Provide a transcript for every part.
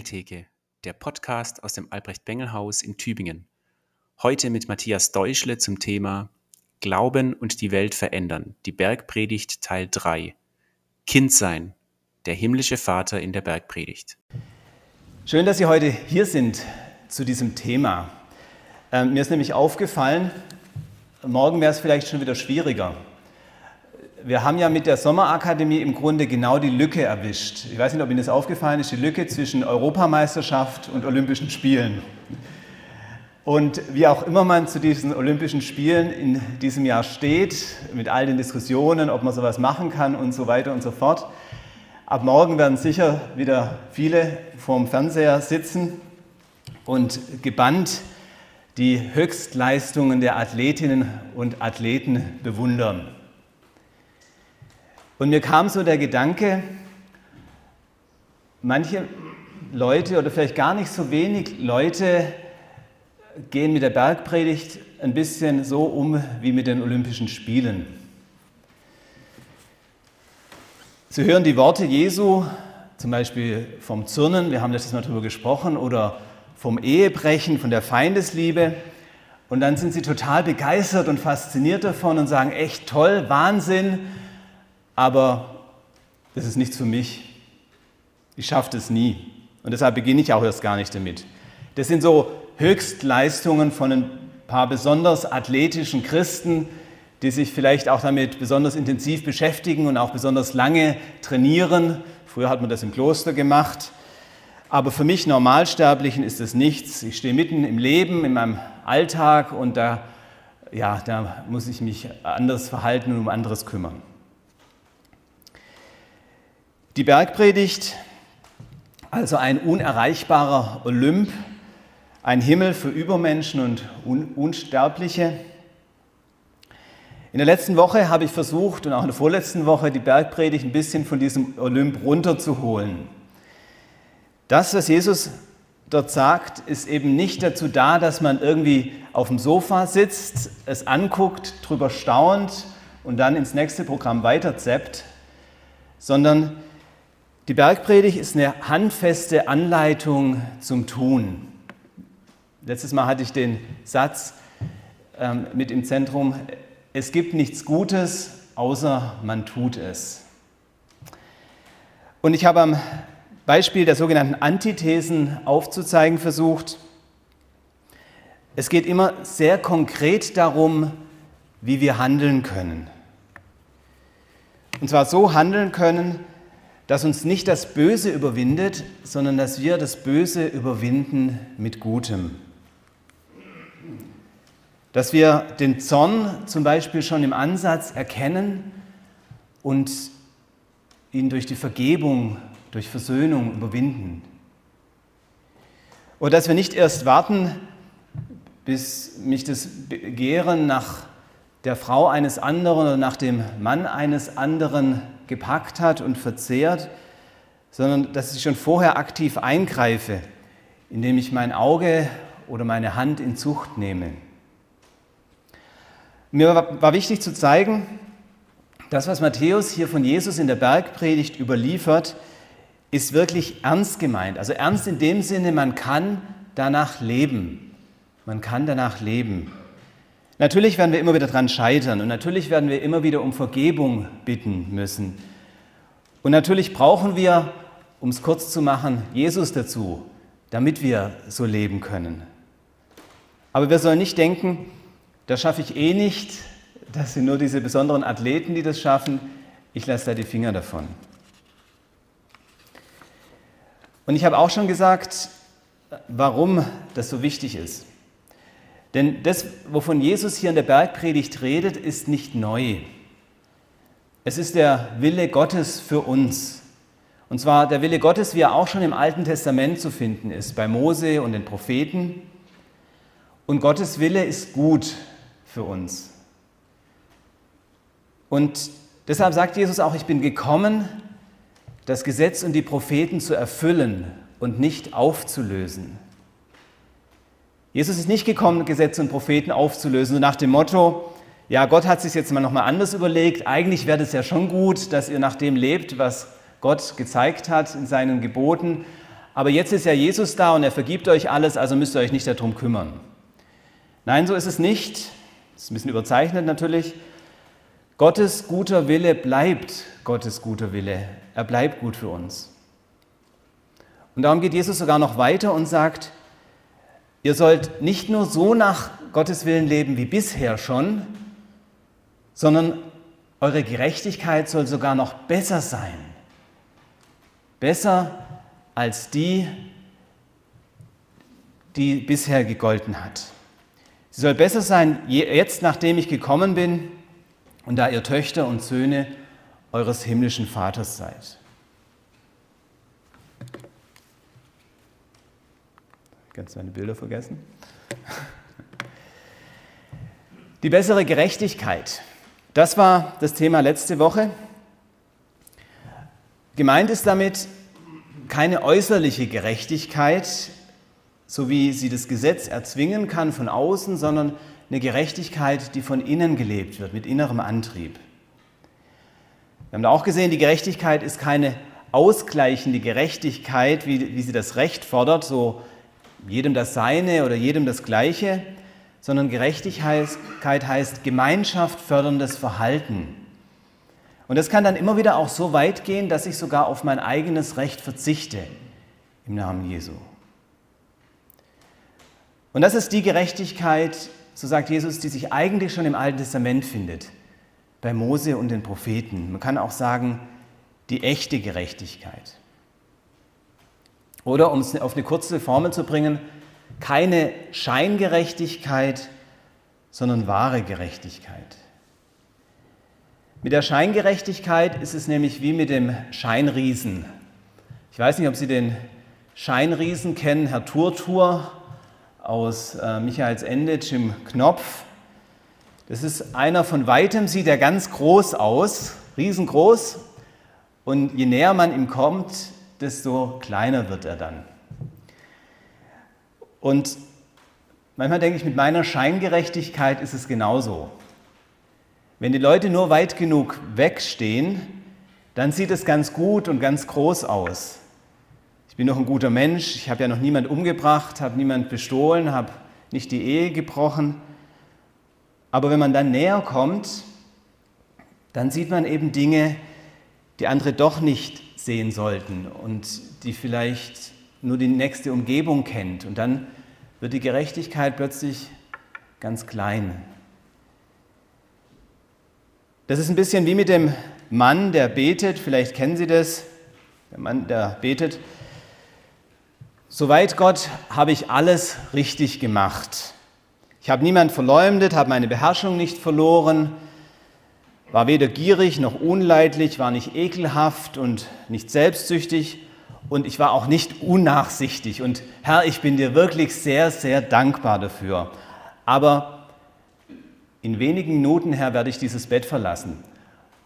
Bengeltheke, der Podcast aus dem Albrecht-Bengel-Haus in Tübingen. Heute mit Matthias Deuschle zum Thema Glauben und die Welt verändern, die Bergpredigt Teil 3. Kind sein, der himmlische Vater in der Bergpredigt. Schön, dass Sie heute hier sind zu diesem Thema. Ähm, mir ist nämlich aufgefallen, morgen wäre es vielleicht schon wieder schwieriger wir haben ja mit der Sommerakademie im Grunde genau die Lücke erwischt. Ich weiß nicht, ob Ihnen das aufgefallen ist, die Lücke zwischen Europameisterschaft und Olympischen Spielen. Und wie auch immer man zu diesen Olympischen Spielen in diesem Jahr steht, mit all den Diskussionen, ob man sowas machen kann und so weiter und so fort, ab morgen werden sicher wieder viele vorm Fernseher sitzen und gebannt die Höchstleistungen der Athletinnen und Athleten bewundern. Und mir kam so der Gedanke, manche Leute oder vielleicht gar nicht so wenig Leute gehen mit der Bergpredigt ein bisschen so um wie mit den Olympischen Spielen. Sie hören die Worte Jesu, zum Beispiel vom Zürnen, wir haben letztes Mal darüber gesprochen, oder vom Ehebrechen, von der Feindesliebe. Und dann sind sie total begeistert und fasziniert davon und sagen, echt toll, Wahnsinn, aber das ist nichts für mich. Ich schaffe das nie. Und deshalb beginne ich auch erst gar nicht damit. Das sind so Höchstleistungen von ein paar besonders athletischen Christen, die sich vielleicht auch damit besonders intensiv beschäftigen und auch besonders lange trainieren. Früher hat man das im Kloster gemacht. Aber für mich Normalsterblichen ist das nichts. Ich stehe mitten im Leben, in meinem Alltag und da, ja, da muss ich mich anders verhalten und um anderes kümmern. Die Bergpredigt, also ein unerreichbarer Olymp, ein Himmel für Übermenschen und Unsterbliche. In der letzten Woche habe ich versucht und auch in der vorletzten Woche die Bergpredigt ein bisschen von diesem Olymp runterzuholen. Das, was Jesus dort sagt, ist eben nicht dazu da, dass man irgendwie auf dem Sofa sitzt, es anguckt, drüber staunt und dann ins nächste Programm weiterzappt, sondern die Bergpredigt ist eine handfeste Anleitung zum Tun. Letztes Mal hatte ich den Satz ähm, mit im Zentrum, es gibt nichts Gutes, außer man tut es. Und ich habe am Beispiel der sogenannten Antithesen aufzuzeigen versucht, es geht immer sehr konkret darum, wie wir handeln können. Und zwar so handeln können, dass uns nicht das Böse überwindet, sondern dass wir das Böse überwinden mit Gutem. Dass wir den Zorn zum Beispiel schon im Ansatz erkennen und ihn durch die Vergebung, durch Versöhnung überwinden. Oder dass wir nicht erst warten, bis mich das Begehren nach der Frau eines anderen oder nach dem Mann eines anderen gepackt hat und verzehrt, sondern dass ich schon vorher aktiv eingreife, indem ich mein Auge oder meine Hand in Zucht nehme. Mir war wichtig zu zeigen, das, was Matthäus hier von Jesus in der Bergpredigt überliefert, ist wirklich ernst gemeint. Also ernst in dem Sinne, man kann danach leben. Man kann danach leben. Natürlich werden wir immer wieder daran scheitern und natürlich werden wir immer wieder um Vergebung bitten müssen. Und natürlich brauchen wir, um es kurz zu machen, Jesus dazu, damit wir so leben können. Aber wir sollen nicht denken, das schaffe ich eh nicht, das sind nur diese besonderen Athleten, die das schaffen, ich lasse da die Finger davon. Und ich habe auch schon gesagt, warum das so wichtig ist. Denn das, wovon Jesus hier in der Bergpredigt redet, ist nicht neu. Es ist der Wille Gottes für uns. Und zwar der Wille Gottes, wie er auch schon im Alten Testament zu finden ist, bei Mose und den Propheten. Und Gottes Wille ist gut für uns. Und deshalb sagt Jesus auch, ich bin gekommen, das Gesetz und die Propheten zu erfüllen und nicht aufzulösen. Jesus ist nicht gekommen, Gesetze und Propheten aufzulösen, so nach dem Motto, ja, Gott hat sich jetzt mal nochmal anders überlegt, eigentlich wäre es ja schon gut, dass ihr nach dem lebt, was Gott gezeigt hat in seinen Geboten, aber jetzt ist ja Jesus da und er vergibt euch alles, also müsst ihr euch nicht darum kümmern. Nein, so ist es nicht. Das ist ein bisschen überzeichnet natürlich. Gottes guter Wille bleibt Gottes guter Wille. Er bleibt gut für uns. Und darum geht Jesus sogar noch weiter und sagt, ihr sollt nicht nur so nach Gottes Willen leben wie bisher schon, sondern eure Gerechtigkeit soll sogar noch besser sein. Besser als die, die bisher gegolten hat. Sie soll besser sein jetzt, nachdem ich gekommen bin und da ihr Töchter und Söhne eures himmlischen Vaters seid. Ganz meine Bilder vergessen. Die bessere Gerechtigkeit. Das war das Thema letzte Woche. Gemeint ist damit keine äußerliche Gerechtigkeit, so wie sie das Gesetz erzwingen kann von außen, sondern eine Gerechtigkeit, die von innen gelebt wird, mit innerem Antrieb. Wir haben da auch gesehen, die Gerechtigkeit ist keine ausgleichende Gerechtigkeit, wie, wie sie das Recht fordert, so jedem das Seine oder jedem das Gleiche, sondern Gerechtigkeit heißt Gemeinschaft förderndes Verhalten. Und das kann dann immer wieder auch so weit gehen, dass ich sogar auf mein eigenes Recht verzichte im Namen Jesu. Und das ist die Gerechtigkeit, so sagt Jesus, die sich eigentlich schon im Alten Testament findet, bei Mose und den Propheten. Man kann auch sagen, die echte Gerechtigkeit. Oder um es auf eine kurze Formel zu bringen, keine Scheingerechtigkeit, sondern wahre Gerechtigkeit. Mit der Scheingerechtigkeit ist es nämlich wie mit dem Scheinriesen. Ich weiß nicht, ob Sie den Scheinriesen kennen, Herr Turtur aus äh, Michaels Ende, Jim Knopf. Das ist einer von weitem, sieht er ganz groß aus, riesengroß. Und je näher man ihm kommt, desto kleiner wird er dann. Und manchmal denke ich, mit meiner Scheingerechtigkeit ist es genauso. Wenn die Leute nur weit genug wegstehen, dann sieht es ganz gut und ganz groß aus bin noch ein guter Mensch, ich habe ja noch niemand umgebracht, habe niemand bestohlen, habe nicht die Ehe gebrochen. Aber wenn man dann näher kommt, dann sieht man eben Dinge, die andere doch nicht sehen sollten und die vielleicht nur die nächste Umgebung kennt. Und dann wird die Gerechtigkeit plötzlich ganz klein. Das ist ein bisschen wie mit dem Mann, der betet, vielleicht kennen Sie das, der Mann, der betet, Soweit Gott habe ich alles richtig gemacht. Ich habe niemand verleumdet, habe meine Beherrschung nicht verloren, war weder gierig noch unleidlich, war nicht ekelhaft und nicht selbstsüchtig und ich war auch nicht unnachsichtig. Und Herr, ich bin dir wirklich sehr, sehr dankbar dafür. Aber in wenigen Minuten, Herr, werde ich dieses Bett verlassen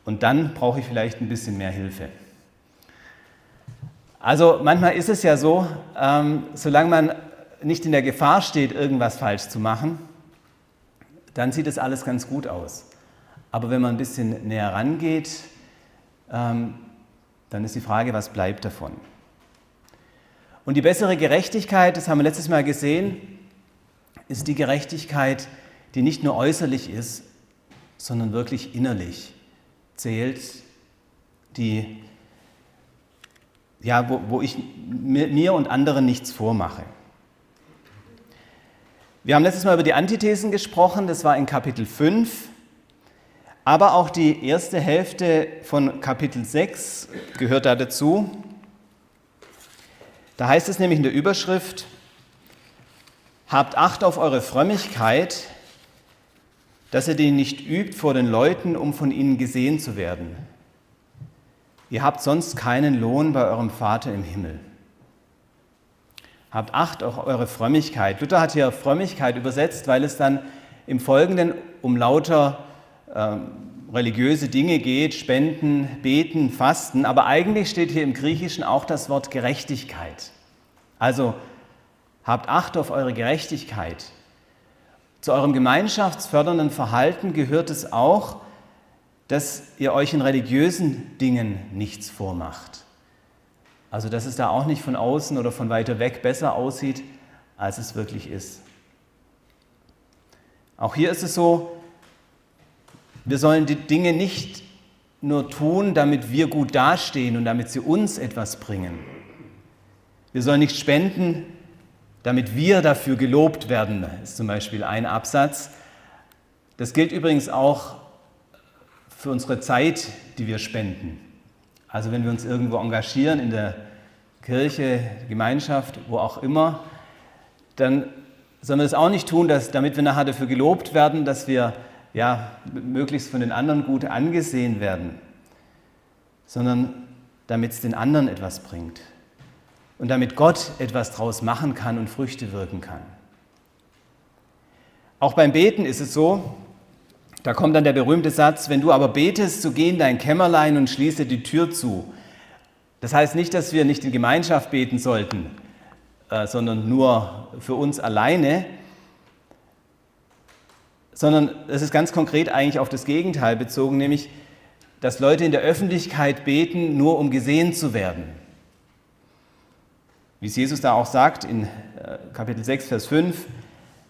und dann brauche ich vielleicht ein bisschen mehr Hilfe. Also manchmal ist es ja so, ähm, solange man nicht in der Gefahr steht, irgendwas falsch zu machen, dann sieht es alles ganz gut aus. Aber wenn man ein bisschen näher rangeht, ähm, dann ist die Frage, was bleibt davon? Und die bessere Gerechtigkeit, das haben wir letztes Mal gesehen, ist die Gerechtigkeit, die nicht nur äußerlich ist, sondern wirklich innerlich zählt, die ja, wo, wo ich mir und anderen nichts vormache. Wir haben letztes Mal über die Antithesen gesprochen, das war in Kapitel 5, aber auch die erste Hälfte von Kapitel 6 gehört da dazu. Da heißt es nämlich in der Überschrift, Habt Acht auf eure Frömmigkeit, dass ihr die nicht übt vor den Leuten, um von ihnen gesehen zu werden. Ihr habt sonst keinen Lohn bei eurem Vater im Himmel. Habt Acht auf eure Frömmigkeit. Luther hat hier Frömmigkeit übersetzt, weil es dann im Folgenden um lauter religiöse Dinge geht, Spenden, Beten, Fasten. Aber eigentlich steht hier im Griechischen auch das Wort Gerechtigkeit. Also habt Acht auf eure Gerechtigkeit. Zu eurem gemeinschaftsfördernden Verhalten gehört es auch, dass ihr euch in religiösen Dingen nichts vormacht. Also dass es da auch nicht von außen oder von weiter weg besser aussieht, als es wirklich ist. Auch hier ist es so, wir sollen die Dinge nicht nur tun, damit wir gut dastehen und damit sie uns etwas bringen. Wir sollen nicht spenden, damit wir dafür gelobt werden, ist zum Beispiel ein Absatz. Das gilt übrigens auch für unsere Zeit, die wir spenden. Also wenn wir uns irgendwo engagieren, in der Kirche, Gemeinschaft, wo auch immer, dann sollen wir das auch nicht tun, dass, damit wir nachher dafür gelobt werden, dass wir ja, möglichst von den anderen gut angesehen werden, sondern damit es den anderen etwas bringt und damit Gott etwas draus machen kann und Früchte wirken kann. Auch beim Beten ist es so, da kommt dann der berühmte Satz, wenn du aber betest, so geh in dein Kämmerlein und schließe die Tür zu. Das heißt nicht, dass wir nicht in Gemeinschaft beten sollten, äh, sondern nur für uns alleine, sondern es ist ganz konkret eigentlich auf das Gegenteil bezogen, nämlich, dass Leute in der Öffentlichkeit beten, nur um gesehen zu werden. Wie es Jesus da auch sagt in äh, Kapitel 6, Vers 5,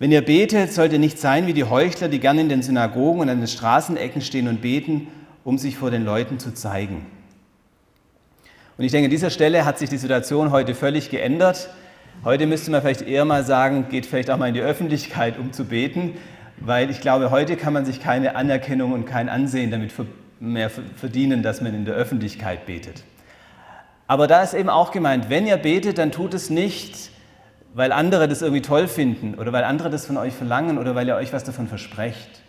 wenn ihr betet, sollt ihr nicht sein wie die Heuchler, die gerne in den Synagogen und an den Straßenecken stehen und beten, um sich vor den Leuten zu zeigen. Und ich denke, an dieser Stelle hat sich die Situation heute völlig geändert. Heute müsste man vielleicht eher mal sagen, geht vielleicht auch mal in die Öffentlichkeit, um zu beten, weil ich glaube, heute kann man sich keine Anerkennung und kein Ansehen damit mehr verdienen, dass man in der Öffentlichkeit betet. Aber da ist eben auch gemeint, wenn ihr betet, dann tut es nicht, weil andere das irgendwie toll finden oder weil andere das von euch verlangen oder weil ihr euch was davon versprecht,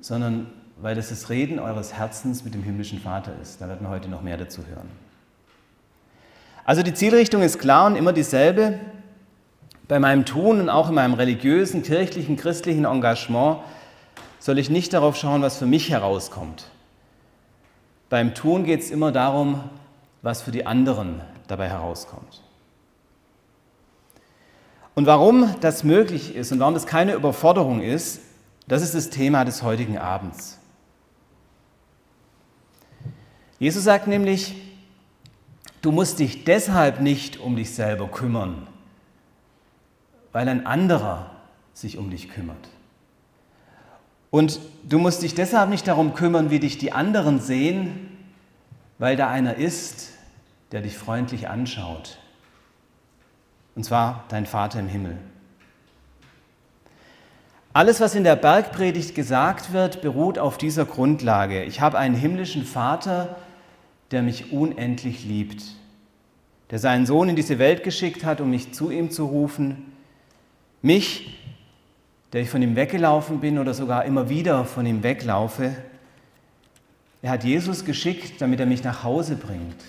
sondern weil es das Reden eures Herzens mit dem himmlischen Vater ist. Da werden wir heute noch mehr dazu hören. Also die Zielrichtung ist klar und immer dieselbe. Bei meinem Tun und auch in meinem religiösen, kirchlichen, christlichen Engagement soll ich nicht darauf schauen, was für mich herauskommt. Beim Tun geht es immer darum, was für die anderen dabei herauskommt. Und warum das möglich ist und warum das keine Überforderung ist, das ist das Thema des heutigen Abends. Jesus sagt nämlich, du musst dich deshalb nicht um dich selber kümmern, weil ein anderer sich um dich kümmert. Und du musst dich deshalb nicht darum kümmern, wie dich die anderen sehen, weil da einer ist, der dich freundlich anschaut. Und zwar dein Vater im Himmel. Alles, was in der Bergpredigt gesagt wird, beruht auf dieser Grundlage. Ich habe einen himmlischen Vater, der mich unendlich liebt, der seinen Sohn in diese Welt geschickt hat, um mich zu ihm zu rufen, mich, der ich von ihm weggelaufen bin oder sogar immer wieder von ihm weglaufe. Er hat Jesus geschickt, damit er mich nach Hause bringt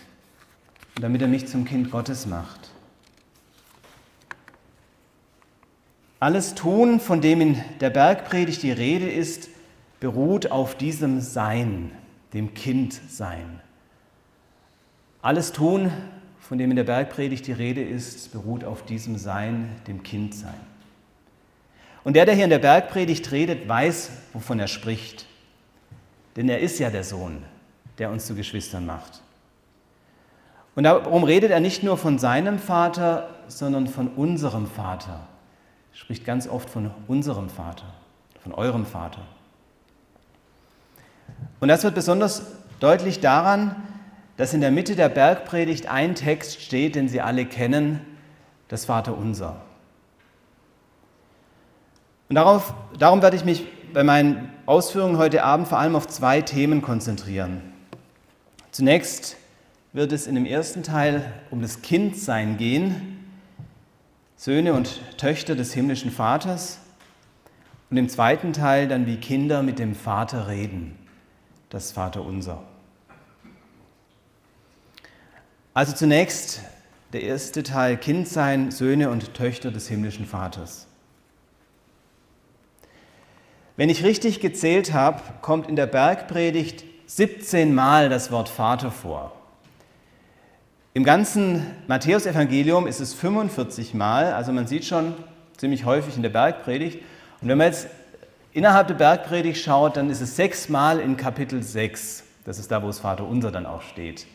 und damit er mich zum Kind Gottes macht. Alles Tun, von dem in der Bergpredigt die Rede ist, beruht auf diesem Sein, dem Kindsein. Alles Tun, von dem in der Bergpredigt die Rede ist, beruht auf diesem Sein, dem Kindsein. Und der, der hier in der Bergpredigt redet, weiß, wovon er spricht. Denn er ist ja der Sohn, der uns zu Geschwistern macht. Und darum redet er nicht nur von seinem Vater, sondern von unserem Vater. Er spricht ganz oft von unserem Vater, von eurem Vater. Und das wird besonders deutlich daran, dass in der Mitte der Bergpredigt ein Text steht, den Sie alle kennen, das Vaterunser. Und darauf, darum werde ich mich bei meinen Ausführungen heute Abend vor allem auf zwei Themen konzentrieren. Zunächst wird es in dem ersten Teil um das Kindsein gehen, Söhne und Töchter des himmlischen Vaters. Und im zweiten Teil dann wie Kinder mit dem Vater reden, das Vaterunser. Also zunächst der erste Teil Kind sein, Söhne und Töchter des himmlischen Vaters. Wenn ich richtig gezählt habe, kommt in der Bergpredigt 17 Mal das Wort Vater vor. Im ganzen Matthäusevangelium ist es 45 Mal, also man sieht schon ziemlich häufig in der Bergpredigt. Und wenn man jetzt innerhalb der Bergpredigt schaut, dann ist es sechsmal in Kapitel 6. Das ist da, wo das Vater unser dann auch steht.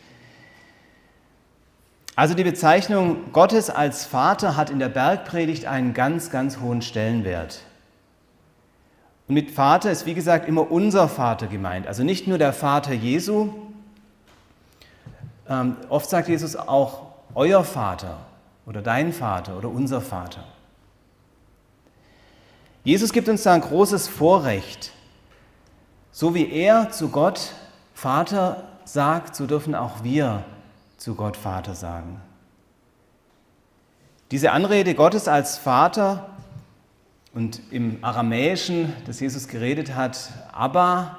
Also die Bezeichnung Gottes als Vater hat in der Bergpredigt einen ganz, ganz hohen Stellenwert. Und mit Vater ist, wie gesagt, immer unser Vater gemeint. Also nicht nur der Vater Jesu. Ähm, oft sagt Jesus auch euer Vater oder dein Vater oder unser Vater. Jesus gibt uns da ein großes Vorrecht. So wie er zu Gott Vater sagt, so dürfen auch wir zu Gott Vater sagen. Diese Anrede Gottes als Vater und im Aramäischen, das Jesus geredet hat, aber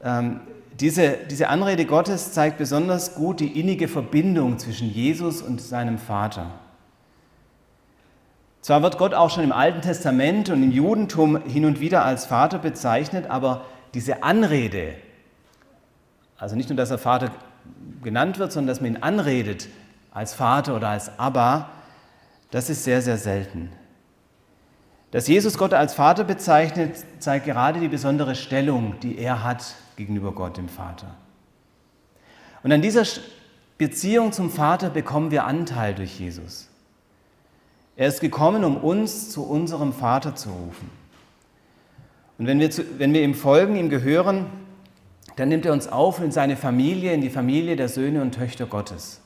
ähm, diese, diese Anrede Gottes zeigt besonders gut die innige Verbindung zwischen Jesus und seinem Vater. Zwar wird Gott auch schon im Alten Testament und im Judentum hin und wieder als Vater bezeichnet, aber diese Anrede, also nicht nur, dass er Vater genannt wird, sondern dass man ihn anredet als Vater oder als Abba, das ist sehr, sehr selten. Dass Jesus Gott als Vater bezeichnet, zeigt gerade die besondere Stellung, die er hat gegenüber Gott, dem Vater. Und an dieser Beziehung zum Vater bekommen wir Anteil durch Jesus. Er ist gekommen, um uns zu unserem Vater zu rufen. Und wenn wir, zu, wenn wir ihm folgen, ihm gehören, dann nimmt er uns auf in seine Familie, in die Familie der Söhne und Töchter Gottes.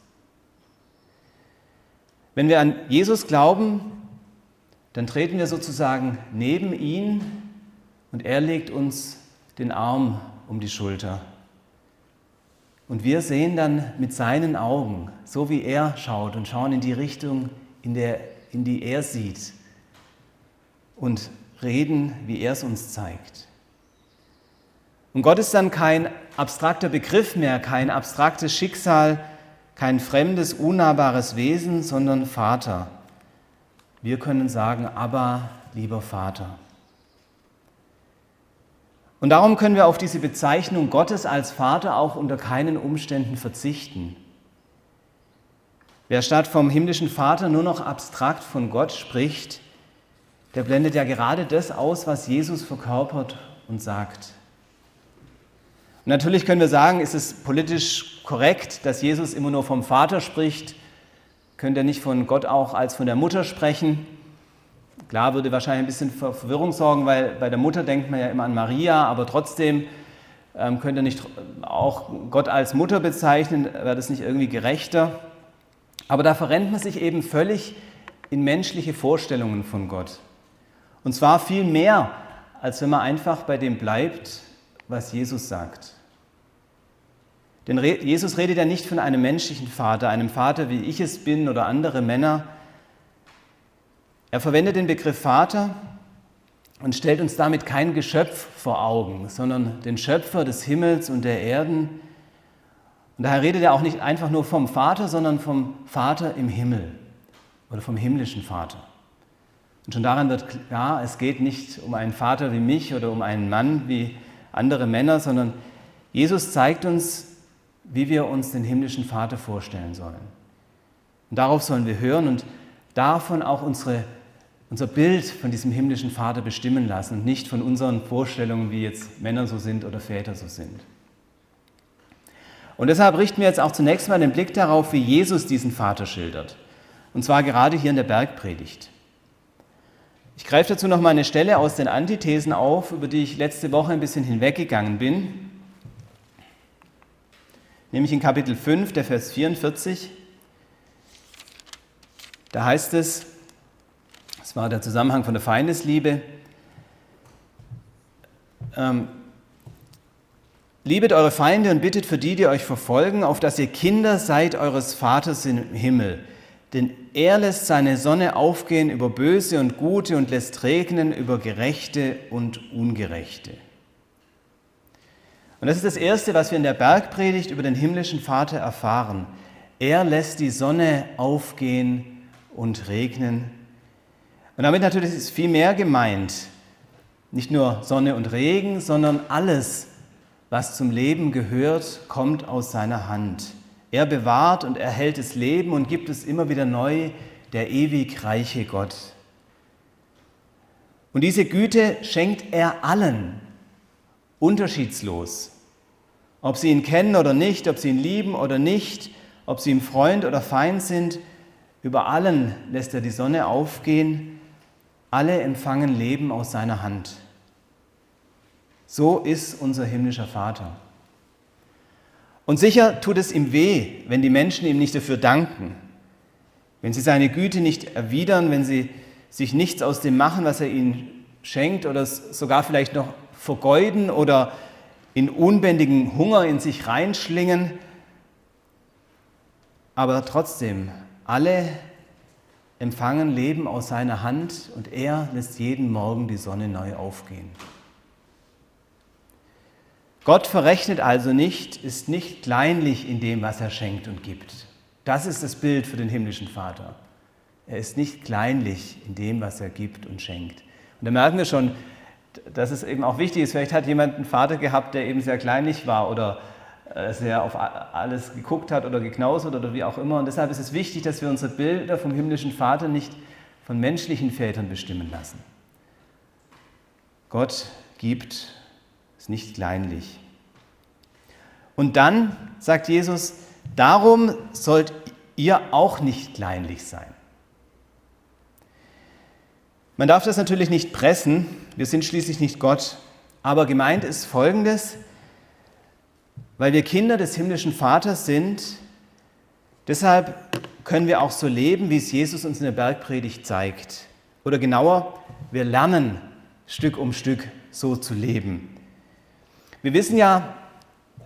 Wenn wir an Jesus glauben, dann treten wir sozusagen neben ihn und er legt uns den Arm um die Schulter. Und wir sehen dann mit seinen Augen, so wie er schaut und schauen in die Richtung, in der in die er sieht und reden, wie er es uns zeigt. Und Gott ist dann kein abstrakter Begriff mehr, kein abstraktes Schicksal, kein fremdes, unnahbares Wesen, sondern Vater. Wir können sagen, aber lieber Vater. Und darum können wir auf diese Bezeichnung Gottes als Vater auch unter keinen Umständen verzichten. Wer statt vom himmlischen Vater nur noch abstrakt von Gott spricht, der blendet ja gerade das aus, was Jesus verkörpert und sagt. Und natürlich können wir sagen, ist es politisch korrekt, dass Jesus immer nur vom Vater spricht? Könnte er nicht von Gott auch als von der Mutter sprechen? Klar, würde wahrscheinlich ein bisschen für Verwirrung sorgen, weil bei der Mutter denkt man ja immer an Maria, aber trotzdem ähm, könnte er nicht auch Gott als Mutter bezeichnen, wäre das nicht irgendwie gerechter? Aber da verrennt man sich eben völlig in menschliche Vorstellungen von Gott. Und zwar viel mehr, als wenn man einfach bei dem bleibt, was Jesus sagt. Denn Jesus redet ja nicht von einem menschlichen Vater, einem Vater, wie ich es bin oder andere Männer. Er verwendet den Begriff Vater und stellt uns damit kein Geschöpf vor Augen, sondern den Schöpfer des Himmels und der Erden, und daher redet er auch nicht einfach nur vom Vater, sondern vom Vater im Himmel oder vom himmlischen Vater. Und schon daran wird klar, es geht nicht um einen Vater wie mich oder um einen Mann wie andere Männer, sondern Jesus zeigt uns, wie wir uns den himmlischen Vater vorstellen sollen. Und darauf sollen wir hören und davon auch unsere, unser Bild von diesem himmlischen Vater bestimmen lassen und nicht von unseren Vorstellungen, wie jetzt Männer so sind oder Väter so sind. Und deshalb richten wir jetzt auch zunächst mal den Blick darauf, wie Jesus diesen Vater schildert. Und zwar gerade hier in der Bergpredigt. Ich greife dazu noch mal eine Stelle aus den Antithesen auf, über die ich letzte Woche ein bisschen hinweggegangen bin. Nämlich in Kapitel 5, der Vers 44. Da heißt es, das war der Zusammenhang von der Feindesliebe, ähm, Liebet eure Feinde und bittet für die, die euch verfolgen, auf dass ihr Kinder seid eures Vaters im Himmel. Denn er lässt seine Sonne aufgehen über Böse und Gute und lässt regnen über Gerechte und Ungerechte. Und das ist das Erste, was wir in der Bergpredigt über den himmlischen Vater erfahren. Er lässt die Sonne aufgehen und regnen. Und damit natürlich ist viel mehr gemeint. Nicht nur Sonne und Regen, sondern alles, was zum Leben gehört, kommt aus seiner Hand. Er bewahrt und erhält das Leben und gibt es immer wieder neu, der ewig reiche Gott. Und diese Güte schenkt er allen, unterschiedslos. Ob sie ihn kennen oder nicht, ob sie ihn lieben oder nicht, ob sie ihm Freund oder Feind sind, über allen lässt er die Sonne aufgehen, alle empfangen Leben aus seiner Hand. So ist unser himmlischer Vater. Und sicher tut es ihm weh, wenn die Menschen ihm nicht dafür danken, wenn sie seine Güte nicht erwidern, wenn sie sich nichts aus dem machen, was er ihnen schenkt oder sogar vielleicht noch vergeuden oder in unbändigen Hunger in sich reinschlingen. Aber trotzdem, alle empfangen Leben aus seiner Hand und er lässt jeden Morgen die Sonne neu aufgehen. Gott verrechnet also nicht, ist nicht kleinlich in dem, was er schenkt und gibt. Das ist das Bild für den himmlischen Vater. Er ist nicht kleinlich in dem, was er gibt und schenkt. Und da merken wir schon, dass es eben auch wichtig ist. Vielleicht hat jemand einen Vater gehabt, der eben sehr kleinlich war oder äh, sehr auf alles geguckt hat oder geknausert oder wie auch immer. Und deshalb ist es wichtig, dass wir unsere Bilder vom himmlischen Vater nicht von menschlichen Vätern bestimmen lassen. Gott gibt, ist nicht kleinlich. Und dann sagt Jesus, darum sollt ihr auch nicht kleinlich sein. Man darf das natürlich nicht pressen, wir sind schließlich nicht Gott, aber gemeint ist Folgendes, weil wir Kinder des himmlischen Vaters sind, deshalb können wir auch so leben, wie es Jesus uns in der Bergpredigt zeigt. Oder genauer, wir lernen Stück um Stück so zu leben. Wir wissen ja,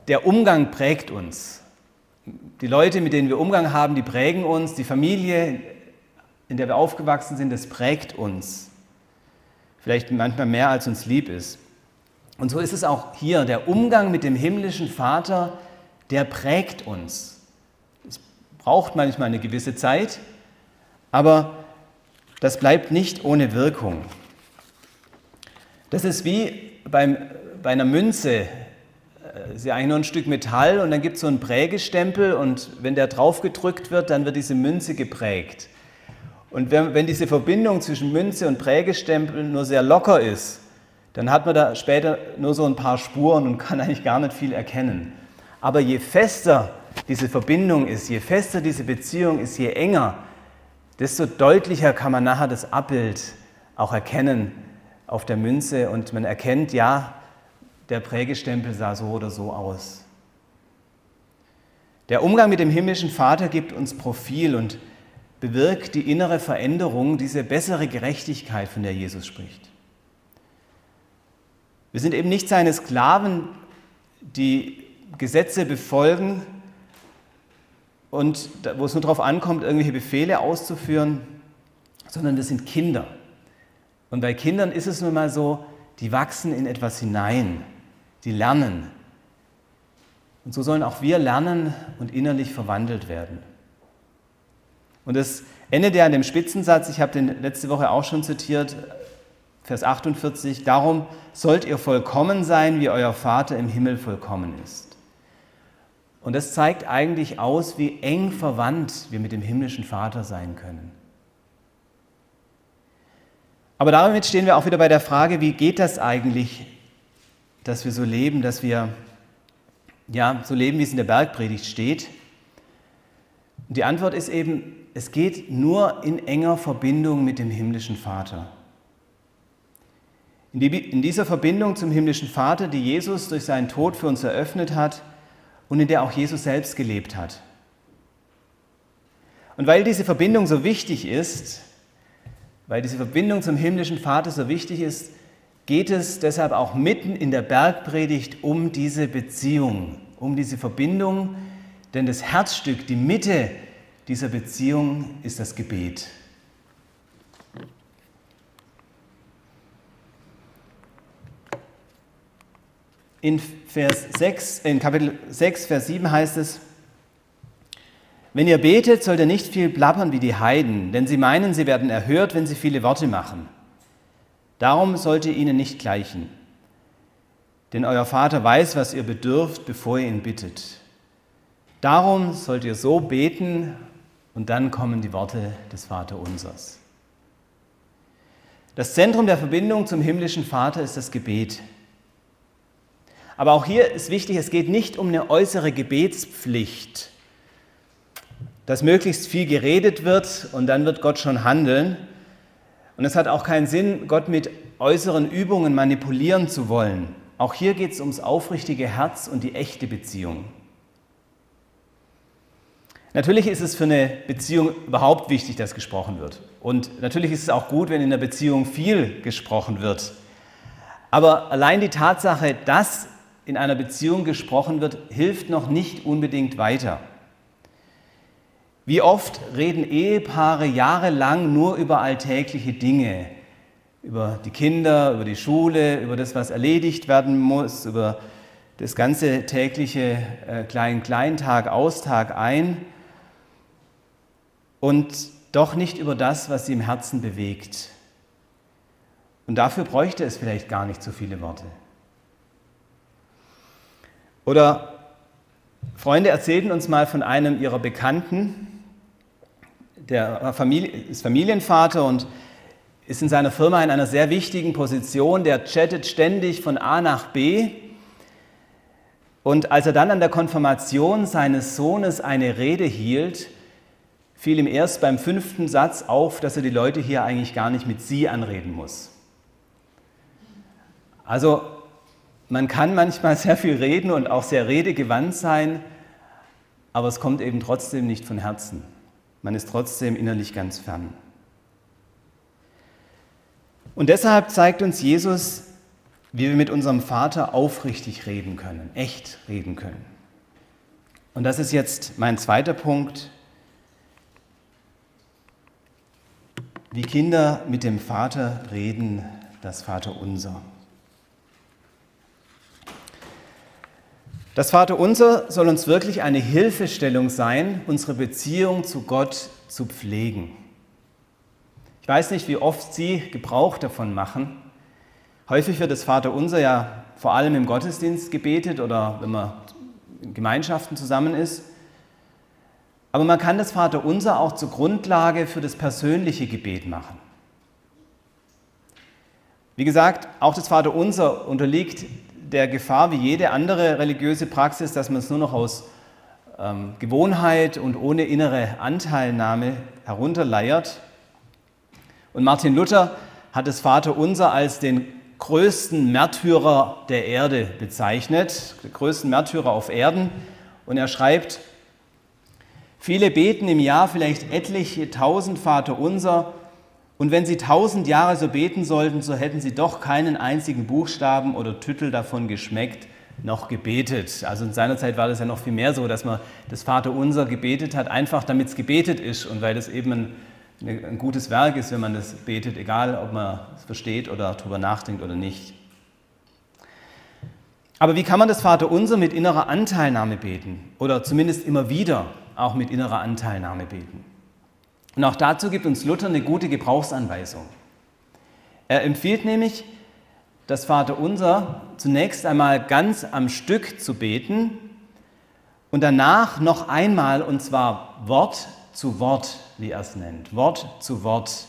der Umgang prägt uns. Die Leute, mit denen wir Umgang haben, die prägen uns, die Familie, in der wir aufgewachsen sind, das prägt uns. Vielleicht manchmal mehr, als uns lieb ist. Und so ist es auch hier. Der Umgang mit dem himmlischen Vater, der prägt uns. Es braucht manchmal eine gewisse Zeit, aber das bleibt nicht ohne Wirkung. Das ist wie beim, bei einer Münze. Äh, sie ist eigentlich nur ein Stück Metall und dann gibt es so einen Prägestempel und wenn der draufgedrückt wird, dann wird diese Münze geprägt. Und wenn, wenn diese Verbindung zwischen Münze und Prägestempel nur sehr locker ist, dann hat man da später nur so ein paar Spuren und kann eigentlich gar nicht viel erkennen. Aber je fester diese Verbindung ist, je fester diese Beziehung ist, je enger, desto deutlicher kann man nachher das Abbild auch erkennen auf der Münze und man erkennt, ja, der Prägestempel sah so oder so aus. Der Umgang mit dem himmlischen Vater gibt uns Profil und bewirkt die innere Veränderung, diese bessere Gerechtigkeit, von der Jesus spricht. Wir sind eben nicht seine Sklaven, die Gesetze befolgen und wo es nur darauf ankommt, irgendwelche Befehle auszuführen, sondern wir sind Kinder. Und bei Kindern ist es nun mal so, die wachsen in etwas hinein, die lernen. Und so sollen auch wir lernen und innerlich verwandelt werden. Und das endet ja in dem Spitzensatz, ich habe den letzte Woche auch schon zitiert, Vers 48, darum sollt ihr vollkommen sein, wie euer Vater im Himmel vollkommen ist. Und das zeigt eigentlich aus, wie eng verwandt wir mit dem himmlischen Vater sein können. Aber damit stehen wir auch wieder bei der Frage, wie geht das eigentlich, dass wir so leben, dass wir ja, so leben, wie es in der Bergpredigt steht. Und die Antwort ist eben, es geht nur in enger Verbindung mit dem himmlischen Vater. In, die, in dieser Verbindung zum himmlischen Vater, die Jesus durch seinen Tod für uns eröffnet hat und in der auch Jesus selbst gelebt hat. Und weil diese Verbindung so wichtig ist, weil diese Verbindung zum himmlischen Vater so wichtig ist, geht es deshalb auch mitten in der Bergpredigt um diese Beziehung, um diese Verbindung, denn das Herzstück, die Mitte dieser Beziehung ist das Gebet. In, Vers 6, in Kapitel 6, Vers 7 heißt es, wenn ihr betet, sollt ihr nicht viel plappern wie die Heiden, denn sie meinen, sie werden erhört, wenn sie viele Worte machen. Darum sollt ihr ihnen nicht gleichen. Denn euer Vater weiß, was ihr bedürft, bevor ihr ihn bittet. Darum sollt ihr so beten, und dann kommen die Worte des Vaterunsers. Das Zentrum der Verbindung zum himmlischen Vater ist das Gebet. Aber auch hier ist wichtig, es geht nicht um eine äußere Gebetspflicht. dass möglichst viel geredet wird und dann wird Gott schon handeln. Und es hat auch keinen Sinn, Gott mit äußeren Übungen manipulieren zu wollen. Auch hier geht es ums aufrichtige Herz und die echte Beziehung. Natürlich ist es für eine Beziehung überhaupt wichtig, dass gesprochen wird. Und natürlich ist es auch gut, wenn in der Beziehung viel gesprochen wird. Aber allein die Tatsache, dass in einer Beziehung gesprochen wird, hilft noch nicht unbedingt weiter. Wie oft reden Ehepaare jahrelang nur über alltägliche Dinge, über die Kinder, über die Schule, über das, was erledigt werden muss, über das ganze tägliche äh, Klein-Klein, Tag aus, Tag ein und doch nicht über das, was sie im Herzen bewegt. Und dafür bräuchte es vielleicht gar nicht so viele Worte. Oder Freunde erzählten uns mal von einem ihrer Bekannten, der Familie, ist Familienvater und ist in seiner Firma in einer sehr wichtigen Position. Der chattet ständig von A nach B. Und als er dann an der Konfirmation seines Sohnes eine Rede hielt, fiel ihm erst beim fünften Satz auf, dass er die Leute hier eigentlich gar nicht mit Sie anreden muss. Also man kann manchmal sehr viel reden und auch sehr redegewandt sein, aber es kommt eben trotzdem nicht von Herzen. Man ist trotzdem innerlich ganz fern. Und deshalb zeigt uns Jesus, wie wir mit unserem Vater aufrichtig reden können, echt reden können. Und das ist jetzt mein zweiter Punkt, Wie Kinder mit dem Vater reden, das Vaterunser. Das Vaterunser soll uns wirklich eine Hilfestellung sein, unsere Beziehung zu Gott zu pflegen. Ich weiß nicht, wie oft Sie Gebrauch davon machen. Häufig wird das Vaterunser ja vor allem im Gottesdienst gebetet oder wenn man in Gemeinschaften zusammen ist. Aber man kann das Vaterunser auch zur Grundlage für das persönliche Gebet machen. Wie gesagt, auch das Vaterunser unterliegt der Gefahr, wie jede andere religiöse Praxis, dass man es nur noch aus ähm, Gewohnheit und ohne innere Anteilnahme herunterleiert. Und Martin Luther hat das Vaterunser als den größten Märtyrer der Erde bezeichnet, den größten Märtyrer auf Erden. Und er schreibt, Viele beten im Jahr vielleicht etliche tausend Vater unser und wenn sie tausend Jahre so beten sollten, so hätten sie doch keinen einzigen Buchstaben oder Titel davon geschmeckt noch gebetet. Also in seiner Zeit war das ja noch viel mehr so, dass man das Vater unser gebetet hat, einfach damit es gebetet ist und weil es eben ein, ein gutes Werk ist, wenn man das betet, egal ob man es versteht oder darüber nachdenkt oder nicht. Aber wie kann man das Vater unser mit innerer Anteilnahme beten oder zumindest immer wieder? Auch mit innerer Anteilnahme beten. Und auch dazu gibt uns Luther eine gute Gebrauchsanweisung. Er empfiehlt nämlich, das Vaterunser zunächst einmal ganz am Stück zu beten und danach noch einmal, und zwar Wort zu Wort, wie er es nennt, Wort zu Wort.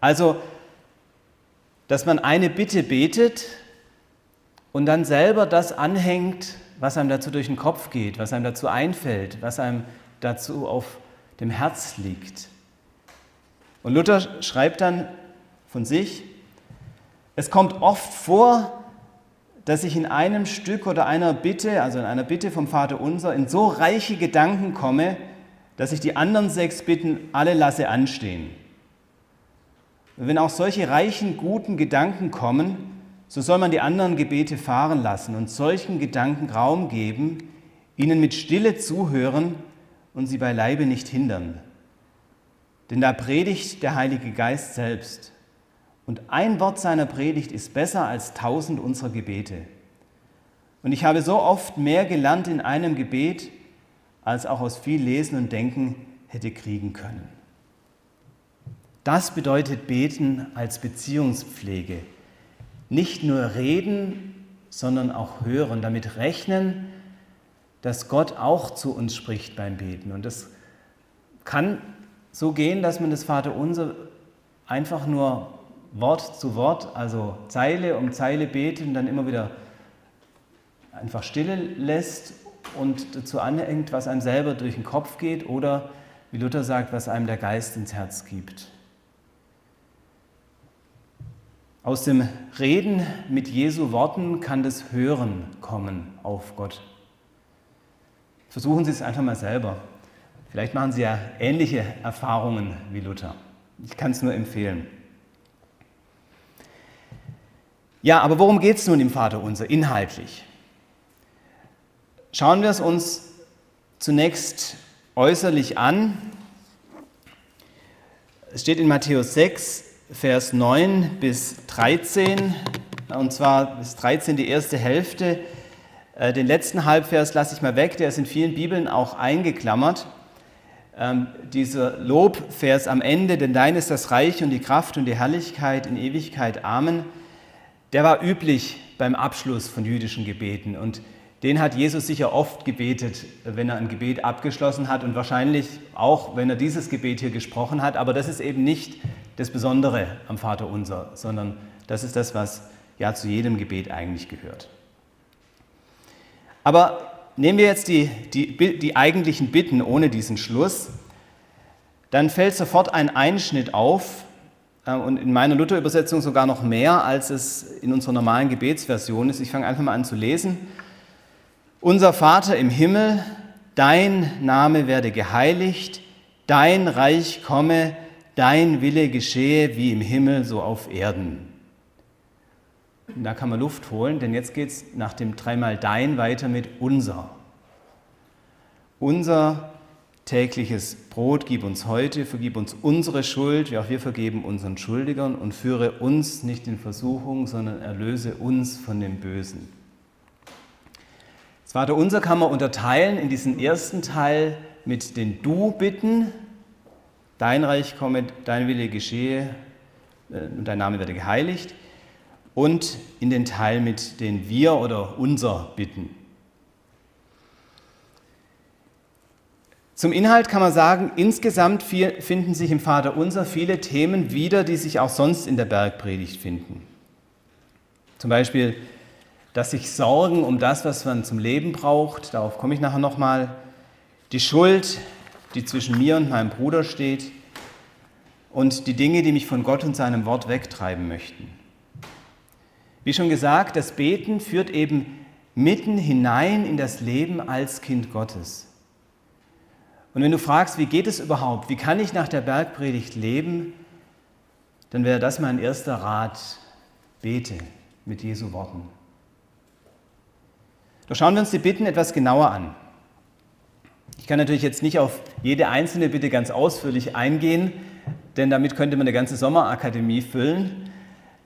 Also, dass man eine Bitte betet und dann selber das anhängt, was einem dazu durch den Kopf geht, was einem dazu einfällt, was einem dazu auf dem Herz liegt. Und Luther schreibt dann von sich, es kommt oft vor, dass ich in einem Stück oder einer Bitte, also in einer Bitte vom Vater unser, in so reiche Gedanken komme, dass ich die anderen sechs Bitten alle lasse anstehen. Und wenn auch solche reichen, guten Gedanken kommen, so soll man die anderen Gebete fahren lassen und solchen Gedanken Raum geben, ihnen mit Stille zuhören und sie beileibe nicht hindern. Denn da predigt der Heilige Geist selbst. Und ein Wort seiner Predigt ist besser als tausend unserer Gebete. Und ich habe so oft mehr gelernt in einem Gebet, als auch aus viel Lesen und Denken hätte kriegen können. Das bedeutet Beten als Beziehungspflege nicht nur reden, sondern auch hören, damit rechnen, dass Gott auch zu uns spricht beim Beten. Und das kann so gehen, dass man das Vaterunser einfach nur Wort zu Wort, also Zeile um Zeile betet und dann immer wieder einfach stille lässt und dazu anhängt, was einem selber durch den Kopf geht oder, wie Luther sagt, was einem der Geist ins Herz gibt. Aus dem Reden mit Jesu Worten kann das Hören kommen auf Gott. Versuchen Sie es einfach mal selber. Vielleicht machen Sie ja ähnliche Erfahrungen wie Luther. Ich kann es nur empfehlen. Ja, aber worum geht es nun im Vater unser inhaltlich? Schauen wir es uns zunächst äußerlich an. Es steht in Matthäus 6, Vers 9 bis 13, und zwar bis 13 die erste Hälfte. Äh, den letzten Halbvers lasse ich mal weg, der ist in vielen Bibeln auch eingeklammert. Ähm, dieser Lobvers am Ende, denn dein ist das Reich und die Kraft und die Herrlichkeit in Ewigkeit. Amen. Der war üblich beim Abschluss von jüdischen Gebeten und den hat Jesus sicher oft gebetet, wenn er ein Gebet abgeschlossen hat und wahrscheinlich auch, wenn er dieses Gebet hier gesprochen hat. Aber das ist eben nicht das Besondere am Vater Unser, sondern das ist das, was ja zu jedem Gebet eigentlich gehört. Aber nehmen wir jetzt die, die, die eigentlichen Bitten ohne diesen Schluss, dann fällt sofort ein Einschnitt auf, äh, und in meiner Luther-Übersetzung sogar noch mehr, als es in unserer normalen Gebetsversion ist. Ich fange einfach mal an zu lesen. Unser Vater im Himmel, dein Name werde geheiligt, dein Reich komme, dein Wille geschehe wie im Himmel so auf Erden. Und da kann man Luft holen, denn jetzt geht es nach dem dreimal dein weiter mit unser. Unser tägliches Brot gib uns heute, vergib uns unsere Schuld, wie auch wir vergeben unseren Schuldigern und führe uns nicht in Versuchung, sondern erlöse uns von dem Bösen. Das Vaterunser kann man unterteilen in diesen ersten Teil mit den Du-Bitten. Dein Reich komme, dein Wille geschehe äh, und dein Name werde geheiligt. Und in den Teil mit den Wir- oder Unser-Bitten. Zum Inhalt kann man sagen, insgesamt finden sich im Vater Unser viele Themen wieder, die sich auch sonst in der Bergpredigt finden. Zum Beispiel dass sich Sorgen um das, was man zum Leben braucht, darauf komme ich nachher nochmal, die Schuld, die zwischen mir und meinem Bruder steht und die Dinge, die mich von Gott und seinem Wort wegtreiben möchten. Wie schon gesagt, das Beten führt eben mitten hinein in das Leben als Kind Gottes. Und wenn du fragst, wie geht es überhaupt, wie kann ich nach der Bergpredigt leben, dann wäre das mein erster Rat, bete mit Jesu Worten. Doch schauen wir uns die Bitten etwas genauer an. Ich kann natürlich jetzt nicht auf jede einzelne Bitte ganz ausführlich eingehen, denn damit könnte man eine ganze Sommerakademie füllen.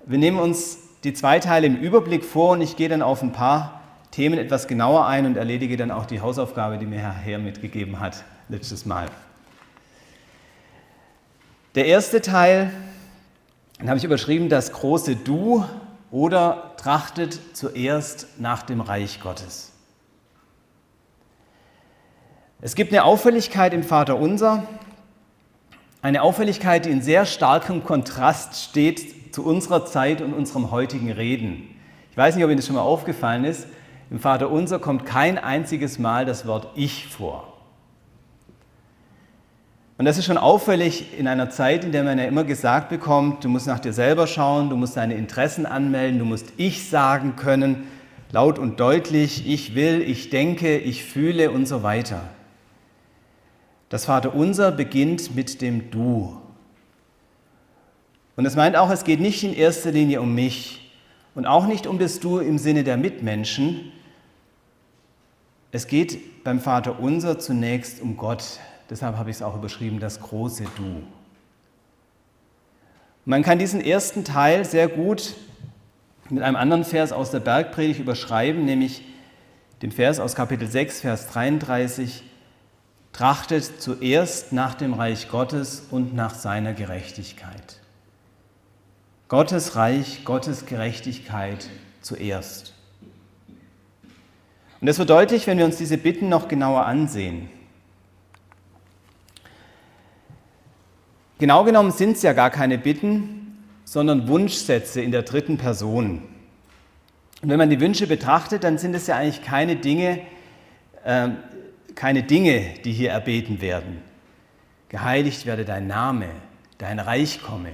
Wir nehmen uns die zwei Teile im Überblick vor und ich gehe dann auf ein paar Themen etwas genauer ein und erledige dann auch die Hausaufgabe, die mir Herr Herr mitgegeben hat letztes Mal. Der erste Teil, den habe ich überschrieben, das große Du oder trachtet zuerst nach dem Reich Gottes. Es gibt eine Auffälligkeit im Vater Unser, eine Auffälligkeit, die in sehr starkem Kontrast steht zu unserer Zeit und unserem heutigen Reden. Ich weiß nicht, ob Ihnen das schon mal aufgefallen ist. Im Vater Unser kommt kein einziges Mal das Wort Ich vor. Und das ist schon auffällig in einer Zeit, in der man ja immer gesagt bekommt, du musst nach dir selber schauen, du musst deine Interessen anmelden, du musst Ich sagen können, laut und deutlich, ich will, ich denke, ich fühle und so weiter. Das Vaterunser beginnt mit dem Du. Und es meint auch, es geht nicht in erster Linie um mich und auch nicht um das Du im Sinne der Mitmenschen. Es geht beim Vaterunser zunächst um Gott, Deshalb habe ich es auch überschrieben, das große Du. Man kann diesen ersten Teil sehr gut mit einem anderen Vers aus der Bergpredigt überschreiben, nämlich den Vers aus Kapitel 6, Vers 33. Trachtet zuerst nach dem Reich Gottes und nach seiner Gerechtigkeit. Gottes Reich, Gottes Gerechtigkeit zuerst. Und das wird deutlich, wenn wir uns diese Bitten noch genauer ansehen. Genau genommen sind es ja gar keine Bitten, sondern Wunschsätze in der dritten Person. Und wenn man die Wünsche betrachtet, dann sind es ja eigentlich keine Dinge, äh, keine Dinge, die hier erbeten werden. Geheiligt werde dein Name, dein Reich komme,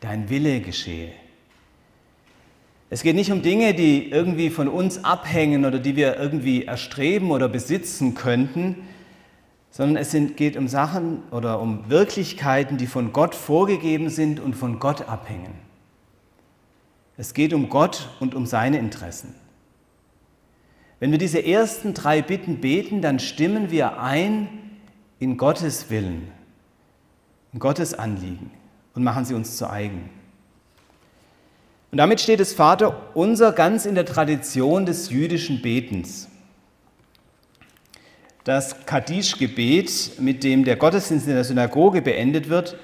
dein Wille geschehe. Es geht nicht um Dinge, die irgendwie von uns abhängen oder die wir irgendwie erstreben oder besitzen könnten, sondern es geht um Sachen oder um Wirklichkeiten, die von Gott vorgegeben sind und von Gott abhängen. Es geht um Gott und um seine Interessen. Wenn wir diese ersten drei Bitten beten, dann stimmen wir ein in Gottes Willen, in Gottes Anliegen und machen sie uns zu eigen. Und damit steht das Vater unser ganz in der Tradition des jüdischen Betens. Das Kaddisch-Gebet, mit dem der Gottesdienst in der Synagoge beendet wird,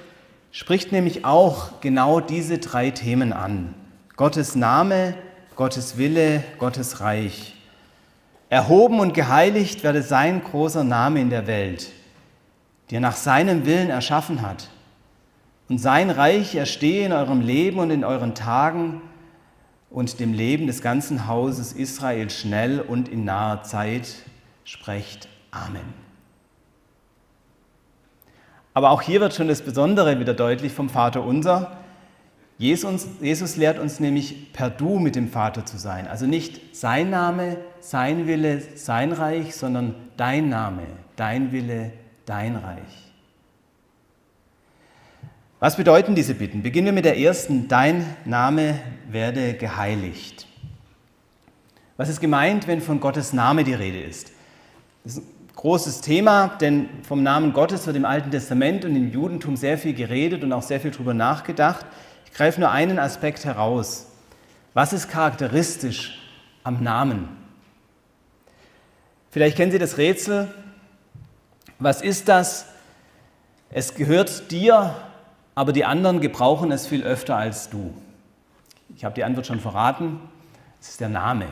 spricht nämlich auch genau diese drei Themen an. Gottes Name, Gottes Wille, Gottes Reich. Erhoben und geheiligt werde sein großer Name in der Welt, die er nach seinem Willen erschaffen hat und sein Reich erstehe in eurem Leben und in euren Tagen und dem Leben des ganzen Hauses Israel schnell und in naher Zeit. Sprecht Amen. Aber auch hier wird schon das Besondere wieder deutlich vom Vater unser. Jesus, Jesus lehrt uns nämlich per Du mit dem Vater zu sein. Also nicht sein Name, sein Wille, sein Reich, sondern dein Name, dein Wille, dein Reich. Was bedeuten diese Bitten? Beginnen wir mit der ersten. Dein Name werde geheiligt. Was ist gemeint, wenn von Gottes Name die Rede ist? Das ist ein großes Thema, denn vom Namen Gottes wird im Alten Testament und im Judentum sehr viel geredet und auch sehr viel darüber nachgedacht. Ich greife nur einen Aspekt heraus. Was ist charakteristisch am Namen? Vielleicht kennen Sie das Rätsel. Was ist das? Es gehört dir aber die anderen gebrauchen es viel öfter als du. Ich habe die Antwort schon verraten, es ist der Name.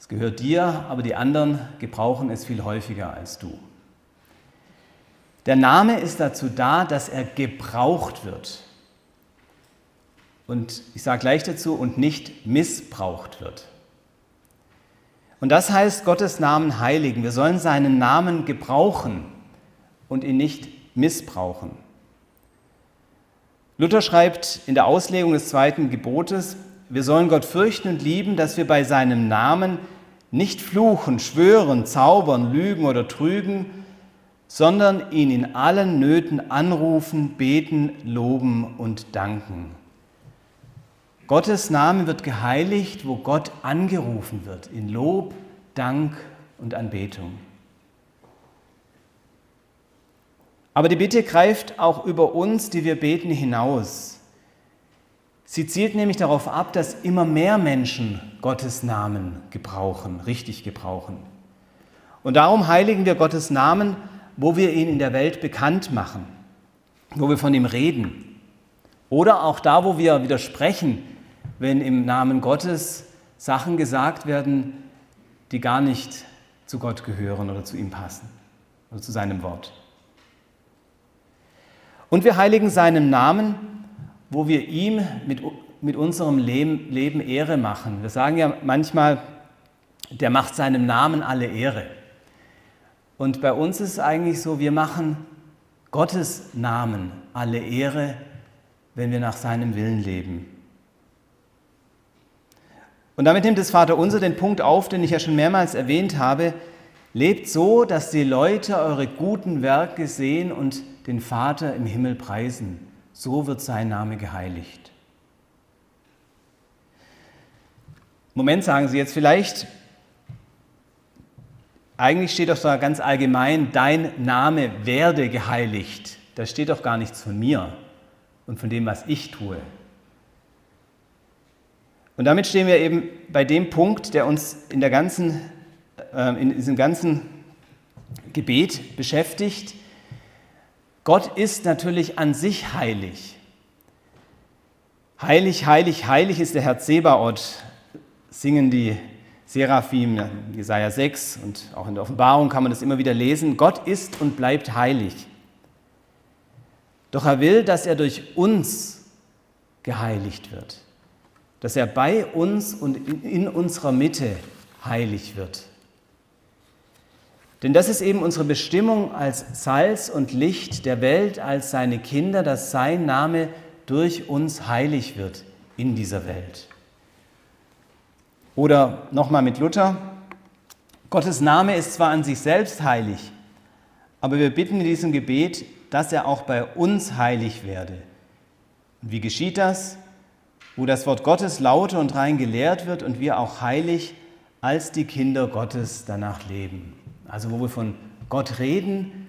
Es gehört dir, aber die anderen gebrauchen es viel häufiger als du. Der Name ist dazu da, dass er gebraucht wird. Und ich sage gleich dazu, und nicht missbraucht wird. Und das heißt, Gottes Namen heiligen. Wir sollen seinen Namen gebrauchen und ihn nicht missbrauchen. Luther schreibt in der Auslegung des zweiten Gebotes, wir sollen Gott fürchten und lieben, dass wir bei seinem Namen nicht fluchen, schwören, zaubern, lügen oder trügen, sondern ihn in allen Nöten anrufen, beten, loben und danken. Gottes Name wird geheiligt, wo Gott angerufen wird, in Lob, Dank und Anbetung. Aber die Bitte greift auch über uns, die wir beten, hinaus. Sie zielt nämlich darauf ab, dass immer mehr Menschen Gottes Namen gebrauchen, richtig gebrauchen. Und darum heiligen wir Gottes Namen, wo wir ihn in der Welt bekannt machen, wo wir von ihm reden. Oder auch da, wo wir widersprechen, wenn im Namen Gottes Sachen gesagt werden, die gar nicht zu Gott gehören oder zu ihm passen oder zu seinem Wort. Und wir heiligen seinen Namen, wo wir ihm mit, mit unserem Leben, Leben Ehre machen. Wir sagen ja manchmal, der macht seinem Namen alle Ehre. Und bei uns ist es eigentlich so, wir machen Gottes Namen alle Ehre, wenn wir nach seinem Willen leben. Und damit nimmt das Vater unser den Punkt auf, den ich ja schon mehrmals erwähnt habe. Lebt so, dass die Leute eure guten Werke sehen und den Vater im Himmel preisen. So wird sein Name geheiligt. Moment, sagen Sie jetzt vielleicht, eigentlich steht doch da ganz allgemein, dein Name werde geheiligt. Da steht doch gar nichts von mir und von dem, was ich tue. Und damit stehen wir eben bei dem Punkt, der uns in, der ganzen, äh, in diesem ganzen Gebet beschäftigt, Gott ist natürlich an sich heilig. Heilig, heilig, heilig ist der Herr Zebaoth, singen die Seraphim, Jesaja 6 und auch in der Offenbarung kann man das immer wieder lesen. Gott ist und bleibt heilig. Doch er will, dass er durch uns geheiligt wird, dass er bei uns und in unserer Mitte heilig wird. Denn das ist eben unsere Bestimmung als Salz und Licht der Welt, als seine Kinder, dass sein Name durch uns heilig wird in dieser Welt. Oder nochmal mit Luther, Gottes Name ist zwar an sich selbst heilig, aber wir bitten in diesem Gebet, dass er auch bei uns heilig werde. Und wie geschieht das? Wo das Wort Gottes laut und rein gelehrt wird und wir auch heilig als die Kinder Gottes danach leben. Also wo wir von Gott reden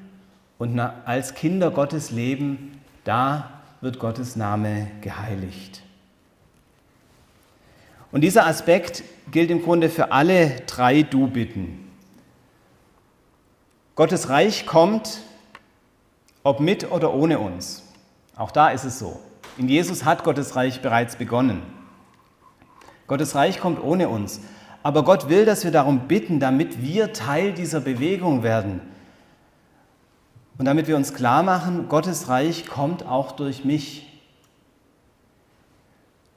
und als Kinder Gottes leben, da wird Gottes Name geheiligt. Und dieser Aspekt gilt im Grunde für alle drei Du-Bitten. Gottes Reich kommt, ob mit oder ohne uns. Auch da ist es so. In Jesus hat Gottes Reich bereits begonnen. Gottes Reich kommt ohne uns. Aber Gott will, dass wir darum bitten, damit wir Teil dieser Bewegung werden. Und damit wir uns klar machen, Gottes Reich kommt auch durch mich.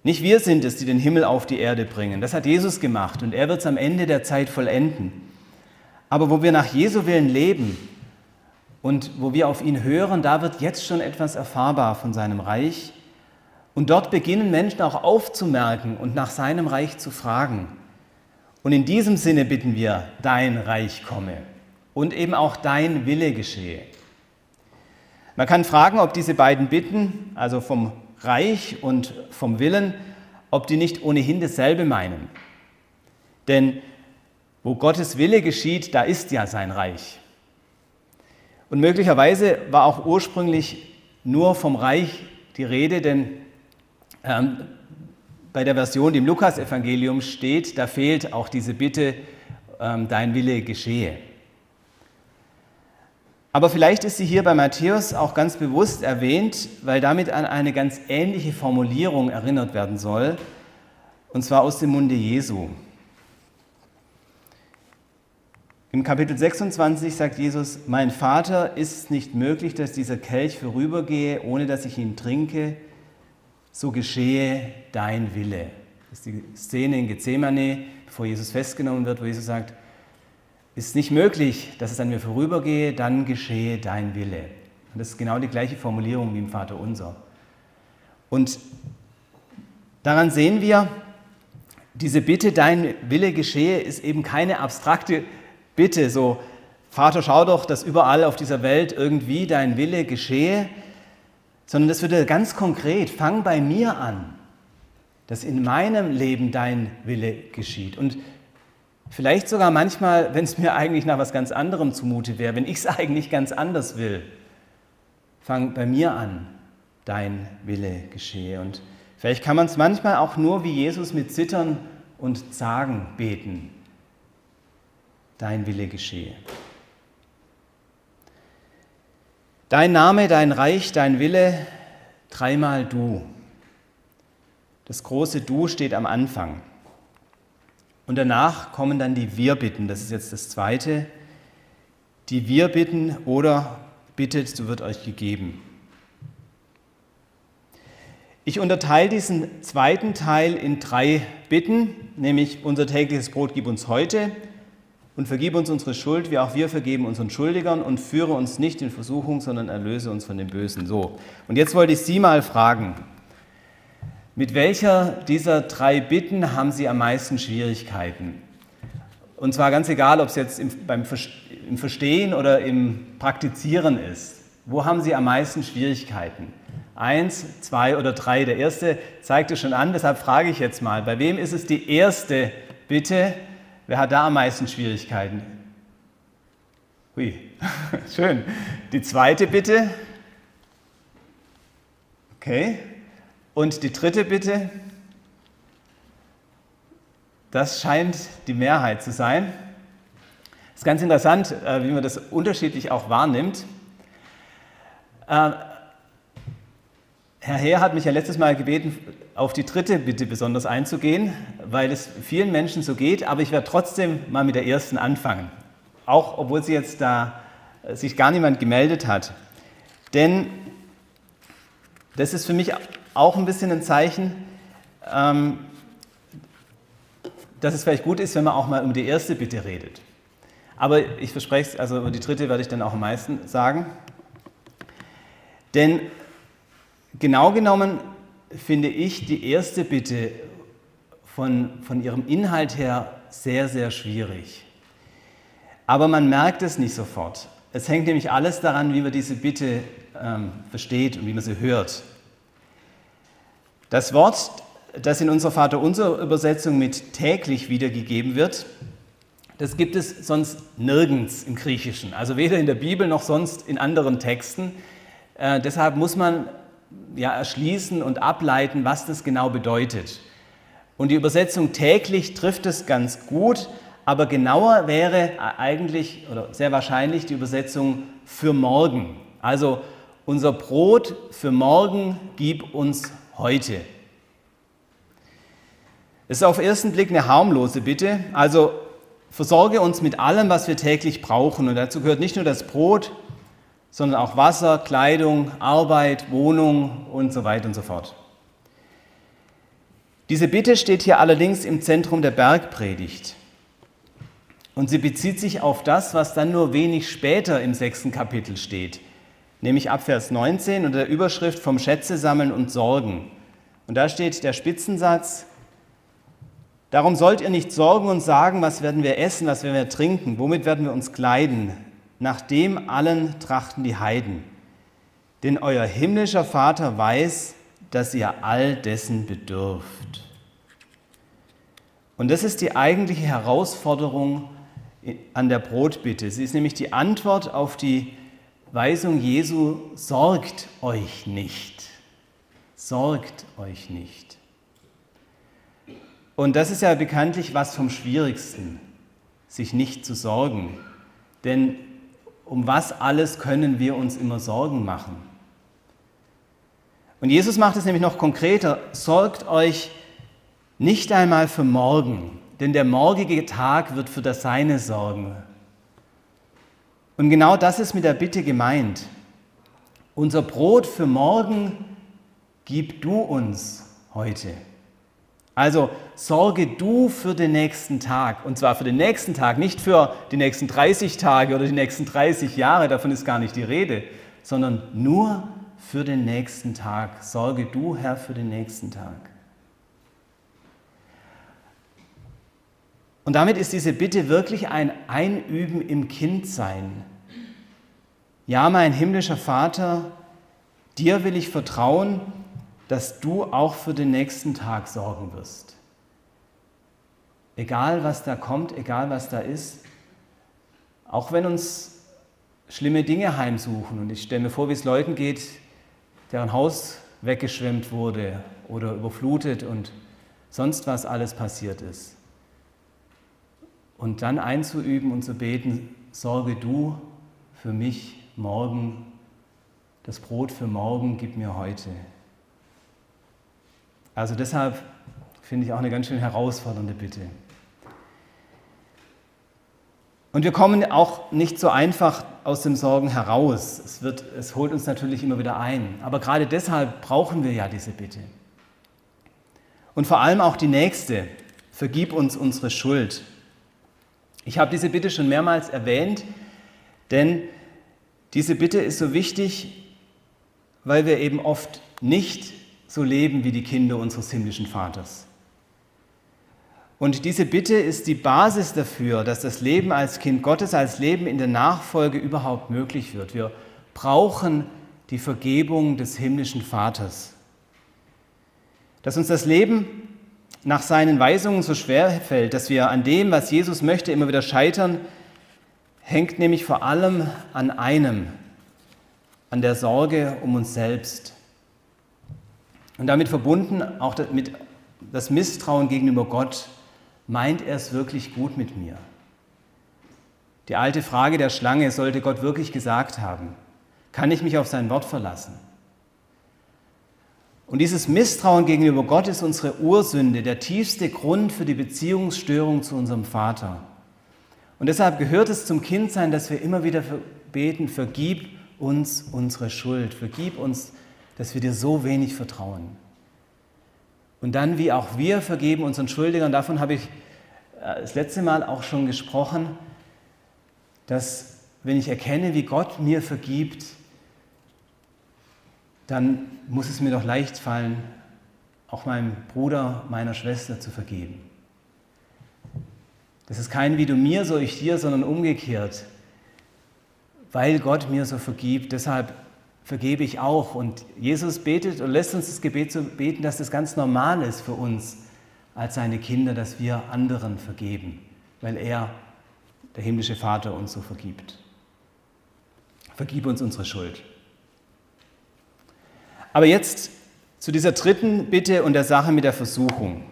Nicht wir sind es, die den Himmel auf die Erde bringen. Das hat Jesus gemacht und er wird es am Ende der Zeit vollenden. Aber wo wir nach Jesu Willen leben und wo wir auf ihn hören, da wird jetzt schon etwas erfahrbar von seinem Reich. Und dort beginnen Menschen auch aufzumerken und nach seinem Reich zu fragen. Und in diesem Sinne bitten wir, dein Reich komme und eben auch dein Wille geschehe. Man kann fragen, ob diese beiden Bitten, also vom Reich und vom Willen, ob die nicht ohnehin dasselbe meinen. Denn wo Gottes Wille geschieht, da ist ja sein Reich. Und möglicherweise war auch ursprünglich nur vom Reich die Rede, denn ähm, bei der Version, die im Lukasevangelium steht, da fehlt auch diese Bitte, ähm, dein Wille geschehe. Aber vielleicht ist sie hier bei Matthäus auch ganz bewusst erwähnt, weil damit an eine ganz ähnliche Formulierung erinnert werden soll, und zwar aus dem Munde Jesu. Im Kapitel 26 sagt Jesus, mein Vater ist nicht möglich, dass dieser Kelch vorübergehe, ohne dass ich ihn trinke, so geschehe dein Wille. Das ist die Szene in Gethsemane, bevor Jesus festgenommen wird, wo Jesus sagt, ist nicht möglich, dass es an mir vorübergehe, dann geschehe dein Wille. Und das ist genau die gleiche Formulierung wie im Vater unser. Und daran sehen wir, diese Bitte, dein Wille geschehe, ist eben keine abstrakte Bitte, so Vater, schau doch, dass überall auf dieser Welt irgendwie dein Wille geschehe, sondern das wird ganz konkret, fang bei mir an, dass in meinem Leben dein Wille geschieht. Und Vielleicht sogar manchmal, wenn es mir eigentlich nach was ganz anderem zumute wäre, wenn ich es eigentlich ganz anders will. Fang bei mir an, dein Wille geschehe. Und vielleicht kann man es manchmal auch nur wie Jesus mit Zittern und Zagen beten. Dein Wille geschehe. Dein Name, dein Reich, dein Wille, dreimal du. Das große Du steht am Anfang. Und danach kommen dann die Wir-Bitten. Das ist jetzt das Zweite. Die Wir-Bitten oder bittet, so wird euch gegeben. Ich unterteile diesen zweiten Teil in drei Bitten, nämlich unser tägliches Brot gib uns heute und vergib uns unsere Schuld, wie auch wir vergeben unseren Schuldigern und führe uns nicht in Versuchung, sondern erlöse uns von dem Bösen. So. Und jetzt wollte ich Sie mal fragen, mit welcher dieser drei Bitten haben Sie am meisten Schwierigkeiten? Und zwar ganz egal, ob es jetzt im, beim im Verstehen oder im Praktizieren ist. Wo haben Sie am meisten Schwierigkeiten? Eins, zwei oder drei. Der erste zeigte schon an, deshalb frage ich jetzt mal, bei wem ist es die erste Bitte? Wer hat da am meisten Schwierigkeiten? Hui, schön. Die zweite Bitte? Okay, und die dritte Bitte, das scheint die Mehrheit zu sein. Es ist ganz interessant, äh, wie man das unterschiedlich auch wahrnimmt. Äh, Herr Heer hat mich ja letztes Mal gebeten, auf die dritte Bitte besonders einzugehen, weil es vielen Menschen so geht, aber ich werde trotzdem mal mit der ersten anfangen, auch obwohl sie jetzt da äh, sich gar niemand gemeldet hat. Denn das ist für mich auch ein bisschen ein Zeichen, ähm, dass es vielleicht gut ist, wenn man auch mal um die erste Bitte redet. Aber ich verspreche es, also die dritte werde ich dann auch am meisten sagen. Denn genau genommen finde ich die erste Bitte von, von ihrem Inhalt her sehr, sehr schwierig. Aber man merkt es nicht sofort. Es hängt nämlich alles daran, wie man diese Bitte ähm, versteht und wie man sie hört. Das Wort, das in unserer Vaterunser Übersetzung mit täglich wiedergegeben wird, das gibt es sonst nirgends im Griechischen, also weder in der Bibel noch sonst in anderen Texten. Äh, deshalb muss man ja erschließen und ableiten, was das genau bedeutet. Und die Übersetzung täglich trifft es ganz gut, aber genauer wäre eigentlich oder sehr wahrscheinlich die Übersetzung für morgen. Also unser Brot für morgen gib uns heute. Das ist auf den ersten Blick eine harmlose Bitte. Also versorge uns mit allem, was wir täglich brauchen. Und dazu gehört nicht nur das Brot, sondern auch Wasser, Kleidung, Arbeit, Wohnung und so weiter und so fort. Diese Bitte steht hier allerdings im Zentrum der Bergpredigt. Und sie bezieht sich auf das, was dann nur wenig später im sechsten Kapitel steht, nämlich ab Vers 19 unter der Überschrift vom Schätze sammeln und sorgen. Und da steht der Spitzensatz, Darum sollt ihr nicht sorgen und sagen, was werden wir essen, was werden wir trinken, womit werden wir uns kleiden. Nach dem allen trachten die Heiden. Denn euer himmlischer Vater weiß, dass ihr all dessen bedürft. Und das ist die eigentliche Herausforderung an der Brotbitte. Sie ist nämlich die Antwort auf die Weisung Jesu, sorgt euch nicht. Sorgt euch nicht. Und das ist ja bekanntlich was vom Schwierigsten, sich nicht zu sorgen. Denn um was alles können wir uns immer Sorgen machen? Und Jesus macht es nämlich noch konkreter. Sorgt euch nicht einmal für morgen, denn der morgige Tag wird für das Seine sorgen. Und genau das ist mit der Bitte gemeint. Unser Brot für morgen gib du uns heute. Also sorge du für den nächsten Tag. Und zwar für den nächsten Tag, nicht für die nächsten 30 Tage oder die nächsten 30 Jahre, davon ist gar nicht die Rede, sondern nur für den nächsten Tag. Sorge du, Herr, für den nächsten Tag. Und damit ist diese Bitte wirklich ein Einüben im Kindsein. Ja, mein himmlischer Vater, dir will ich vertrauen, dass du auch für den nächsten Tag sorgen wirst. Egal was da kommt, egal was da ist, auch wenn uns schlimme Dinge heimsuchen. Und ich stelle mir vor, wie es Leuten geht, deren Haus weggeschwemmt wurde oder überflutet und sonst was alles passiert ist. Und dann einzuüben und zu beten, sorge du für mich morgen, das Brot für morgen gib mir heute. Also deshalb finde ich auch eine ganz schön herausfordernde Bitte. Und wir kommen auch nicht so einfach aus dem Sorgen heraus. Es, wird, es holt uns natürlich immer wieder ein. Aber gerade deshalb brauchen wir ja diese Bitte. Und vor allem auch die nächste. Vergib uns unsere Schuld. Ich habe diese Bitte schon mehrmals erwähnt, denn diese Bitte ist so wichtig, weil wir eben oft nicht so leben wie die Kinder unseres himmlischen Vaters. Und diese Bitte ist die Basis dafür, dass das Leben als Kind Gottes, als Leben in der Nachfolge überhaupt möglich wird. Wir brauchen die Vergebung des himmlischen Vaters. Dass uns das Leben nach seinen Weisungen so schwer fällt, dass wir an dem, was Jesus möchte, immer wieder scheitern, hängt nämlich vor allem an einem, an der Sorge um uns selbst. Und damit verbunden auch mit das Misstrauen gegenüber Gott, meint er es wirklich gut mit mir? Die alte Frage der Schlange, sollte Gott wirklich gesagt haben, kann ich mich auf sein Wort verlassen? Und dieses Misstrauen gegenüber Gott ist unsere Ursünde, der tiefste Grund für die Beziehungsstörung zu unserem Vater. Und deshalb gehört es zum Kindsein, dass wir immer wieder beten, vergib uns unsere Schuld, vergib uns, dass wir dir so wenig vertrauen. Und dann, wie auch wir vergeben unseren Schuldigern, davon habe ich äh, das letzte Mal auch schon gesprochen, dass wenn ich erkenne, wie Gott mir vergibt, dann muss es mir doch leicht fallen, auch meinem Bruder, meiner Schwester zu vergeben. Das ist kein wie du mir, so ich dir, sondern umgekehrt. Weil Gott mir so vergibt, deshalb vergebe ich auch. Und Jesus betet und lässt uns das Gebet so beten, dass das ganz normal ist für uns als seine Kinder, dass wir anderen vergeben, weil er, der himmlische Vater, uns so vergibt. Vergib uns unsere Schuld. Aber jetzt zu dieser dritten Bitte und der Sache mit der Versuchung.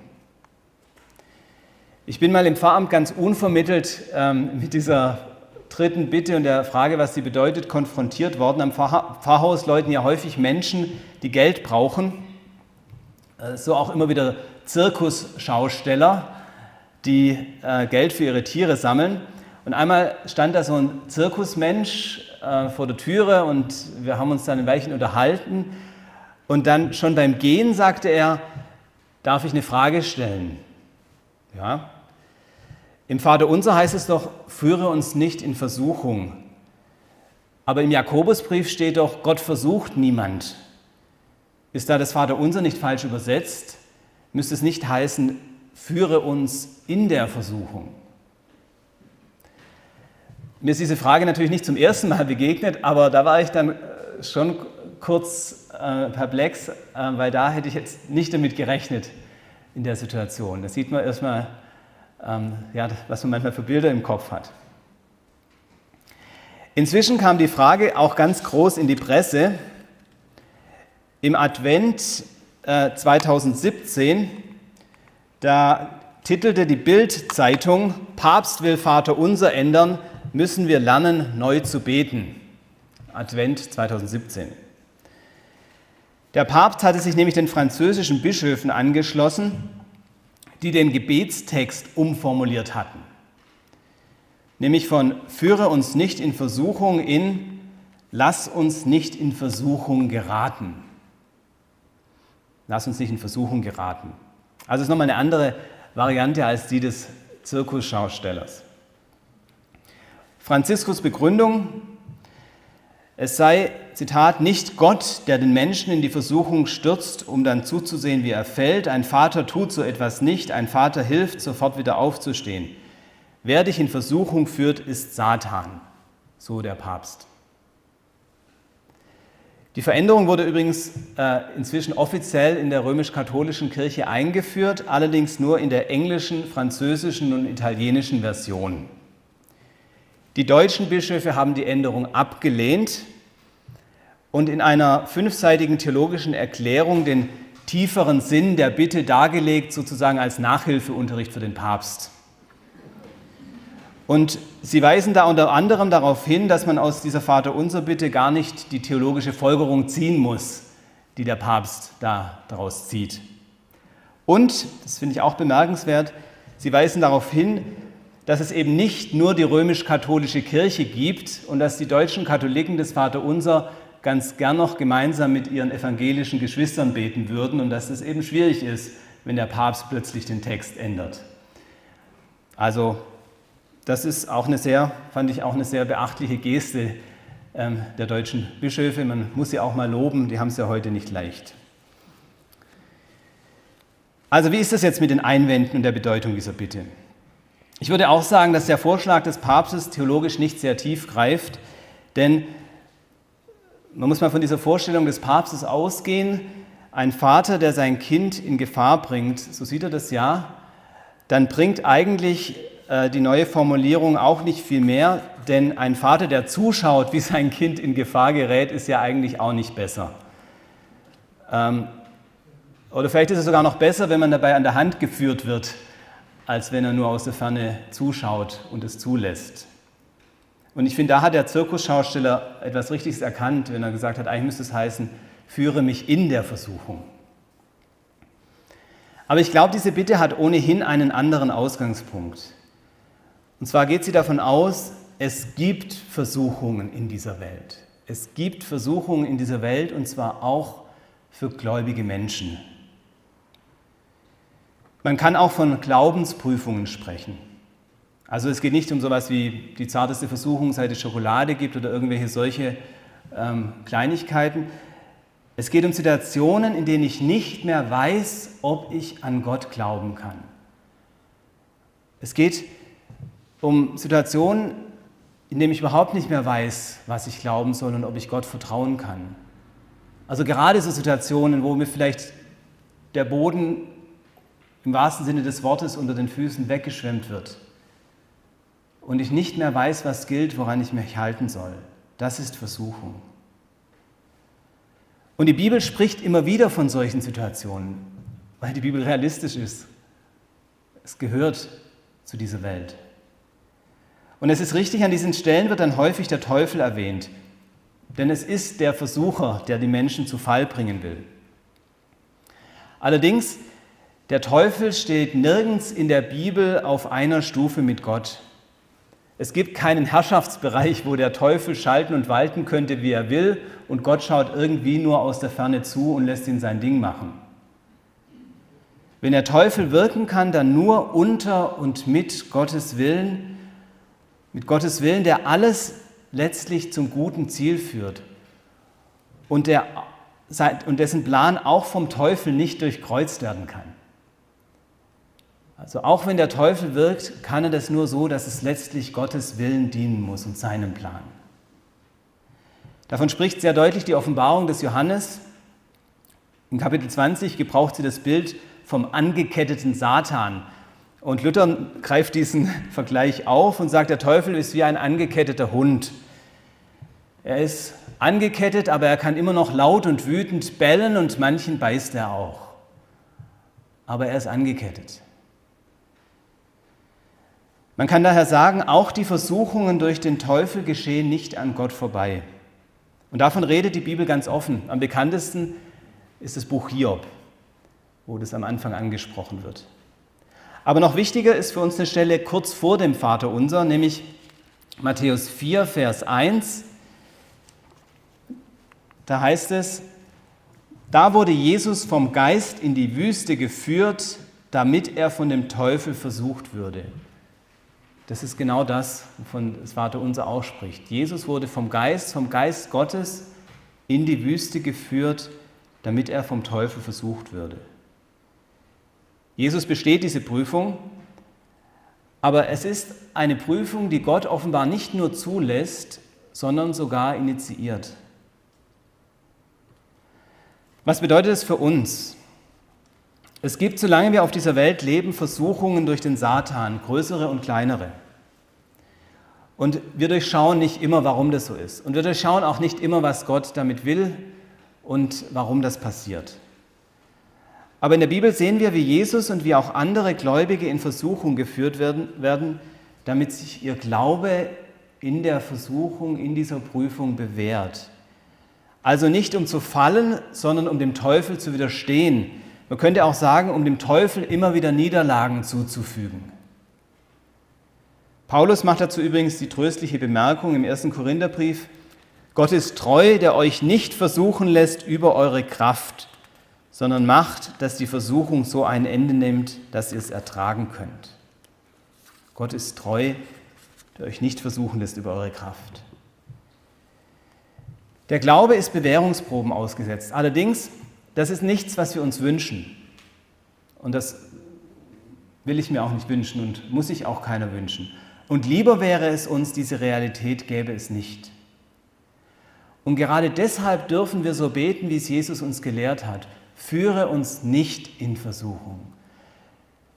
Ich bin mal im Pfarramt ganz unvermittelt ähm, mit dieser dritten Bitte und der Frage, was sie bedeutet, konfrontiert worden. Am Pfarrhaus läuten ja häufig Menschen, die Geld brauchen. Äh, so auch immer wieder Zirkusschausteller, die äh, Geld für ihre Tiere sammeln. Und einmal stand da so ein Zirkusmensch äh, vor der Türe und wir haben uns dann ein Weilchen unterhalten. Und dann schon beim Gehen sagte er, darf ich eine Frage stellen? Ja, im Vater unser heißt es doch, führe uns nicht in Versuchung. Aber im Jakobusbrief steht doch, Gott versucht niemand. Ist da das Vater unser nicht falsch übersetzt? Müsste es nicht heißen, führe uns in der Versuchung. Mir ist diese Frage natürlich nicht zum ersten Mal begegnet, aber da war ich dann äh, schon kurz äh, perplex, äh, weil da hätte ich jetzt nicht damit gerechnet in der Situation. Da sieht man erstmal, ähm, ja, was man manchmal für Bilder im Kopf hat. Inzwischen kam die Frage auch ganz groß in die Presse. Im Advent äh, 2017, da titelte die Bild-Zeitung: Papst will Vater unser ändern, müssen wir lernen, neu zu beten. Advent 2017. Der Papst hatte sich nämlich den französischen Bischöfen angeschlossen die den Gebetstext umformuliert hatten. Nämlich von Führe uns nicht in Versuchung in Lass uns nicht in Versuchung geraten. Lass uns nicht in Versuchung geraten. Also ist nochmal eine andere Variante als die des Zirkusschaustellers. Franziskus Begründung, es sei, Zitat, nicht Gott, der den Menschen in die Versuchung stürzt, um dann zuzusehen, wie er fällt. Ein Vater tut so etwas nicht, ein Vater hilft, sofort wieder aufzustehen. Wer dich in Versuchung führt, ist Satan, so der Papst. Die Veränderung wurde übrigens äh, inzwischen offiziell in der römisch-katholischen Kirche eingeführt, allerdings nur in der englischen, französischen und italienischen Version. Die deutschen Bischöfe haben die Änderung abgelehnt und in einer fünfseitigen theologischen Erklärung den tieferen Sinn der Bitte dargelegt, sozusagen als Nachhilfeunterricht für den Papst. Und sie weisen da unter anderem darauf hin, dass man aus dieser Vaterunser Bitte gar nicht die theologische Folgerung ziehen muss, die der Papst da daraus zieht. Und, das finde ich auch bemerkenswert, sie weisen darauf hin, dass es eben nicht nur die römisch-katholische Kirche gibt und dass die deutschen Katholiken das Vaterunser ganz gern noch gemeinsam mit ihren evangelischen Geschwistern beten würden und dass es eben schwierig ist, wenn der Papst plötzlich den Text ändert. Also das ist auch eine sehr, fand ich auch eine sehr beachtliche Geste ähm, der deutschen Bischöfe. Man muss sie auch mal loben, die haben es ja heute nicht leicht. Also wie ist das jetzt mit den Einwänden und der Bedeutung dieser Bitte? Ich würde auch sagen, dass der Vorschlag des Papstes theologisch nicht sehr tief greift, denn man muss mal von dieser Vorstellung des Papstes ausgehen, ein Vater, der sein Kind in Gefahr bringt, so sieht er das ja, dann bringt eigentlich äh, die neue Formulierung auch nicht viel mehr, denn ein Vater, der zuschaut, wie sein Kind in Gefahr gerät, ist ja eigentlich auch nicht besser. Ähm, oder vielleicht ist es sogar noch besser, wenn man dabei an der Hand geführt wird als wenn er nur aus der Ferne zuschaut und es zulässt. Und ich finde, da hat der Zirkusschausteller etwas Richtiges erkannt, wenn er gesagt hat, eigentlich müsste es heißen, führe mich in der Versuchung. Aber ich glaube, diese Bitte hat ohnehin einen anderen Ausgangspunkt. Und zwar geht sie davon aus, es gibt Versuchungen in dieser Welt. Es gibt Versuchungen in dieser Welt und zwar auch für gläubige Menschen. Man kann auch von Glaubensprüfungen sprechen. Also es geht nicht um sowas wie die zarteste Versuchung, seit es Schokolade gibt oder irgendwelche solche ähm, Kleinigkeiten. Es geht um Situationen, in denen ich nicht mehr weiß, ob ich an Gott glauben kann. Es geht um Situationen, in denen ich überhaupt nicht mehr weiß, was ich glauben soll und ob ich Gott vertrauen kann. Also gerade so Situationen, wo mir vielleicht der Boden im wahrsten Sinne des Wortes unter den Füßen weggeschwemmt wird und ich nicht mehr weiß, was gilt, woran ich mich halten soll. Das ist Versuchung. Und die Bibel spricht immer wieder von solchen Situationen, weil die Bibel realistisch ist. Es gehört zu dieser Welt. Und es ist richtig, an diesen Stellen wird dann häufig der Teufel erwähnt, denn es ist der Versucher, der die Menschen zu Fall bringen will. Allerdings, der Teufel steht nirgends in der Bibel auf einer Stufe mit Gott. Es gibt keinen Herrschaftsbereich, wo der Teufel schalten und walten könnte, wie er will, und Gott schaut irgendwie nur aus der Ferne zu und lässt ihn sein Ding machen. Wenn der Teufel wirken kann, dann nur unter und mit Gottes Willen, mit Gottes Willen, der alles letztlich zum guten Ziel führt und, der, und dessen Plan auch vom Teufel nicht durchkreuzt werden kann. Also auch wenn der Teufel wirkt, kann er das nur so, dass es letztlich Gottes Willen dienen muss und seinem Plan. Davon spricht sehr deutlich die Offenbarung des Johannes. Im Kapitel 20 gebraucht sie das Bild vom angeketteten Satan. Und Luther greift diesen Vergleich auf und sagt, der Teufel ist wie ein angeketteter Hund. Er ist angekettet, aber er kann immer noch laut und wütend bellen und manchen beißt er auch. Aber er ist angekettet. Man kann daher sagen, auch die Versuchungen durch den Teufel geschehen nicht an Gott vorbei. Und davon redet die Bibel ganz offen. Am bekanntesten ist das Buch Hiob, wo das am Anfang angesprochen wird. Aber noch wichtiger ist für uns eine Stelle kurz vor dem Vater unser, nämlich Matthäus 4, Vers 1. Da heißt es, da wurde Jesus vom Geist in die Wüste geführt, damit er von dem Teufel versucht würde. Das ist genau das, wovon das Vater unser ausspricht. Jesus wurde vom Geist, vom Geist Gottes in die Wüste geführt, damit er vom Teufel versucht würde. Jesus besteht diese Prüfung, aber es ist eine Prüfung, die Gott offenbar nicht nur zulässt, sondern sogar initiiert. Was bedeutet es für uns? Es gibt, solange wir auf dieser Welt leben, Versuchungen durch den Satan, größere und kleinere. Und wir durchschauen nicht immer, warum das so ist. Und wir durchschauen auch nicht immer, was Gott damit will und warum das passiert. Aber in der Bibel sehen wir, wie Jesus und wie auch andere Gläubige in Versuchung geführt werden, werden damit sich ihr Glaube in der Versuchung, in dieser Prüfung bewährt. Also nicht um zu fallen, sondern um dem Teufel zu widerstehen, man könnte auch sagen, um dem Teufel immer wieder Niederlagen zuzufügen. Paulus macht dazu übrigens die tröstliche Bemerkung im ersten Korintherbrief, Gott ist treu, der euch nicht versuchen lässt über eure Kraft, sondern macht, dass die Versuchung so ein Ende nimmt, dass ihr es ertragen könnt. Gott ist treu, der euch nicht versuchen lässt über eure Kraft. Der Glaube ist Bewährungsproben ausgesetzt. Allerdings das ist nichts, was wir uns wünschen. Und das will ich mir auch nicht wünschen und muss sich auch keiner wünschen. Und lieber wäre es uns, diese Realität gäbe es nicht. Und gerade deshalb dürfen wir so beten, wie es Jesus uns gelehrt hat. Führe uns nicht in Versuchung.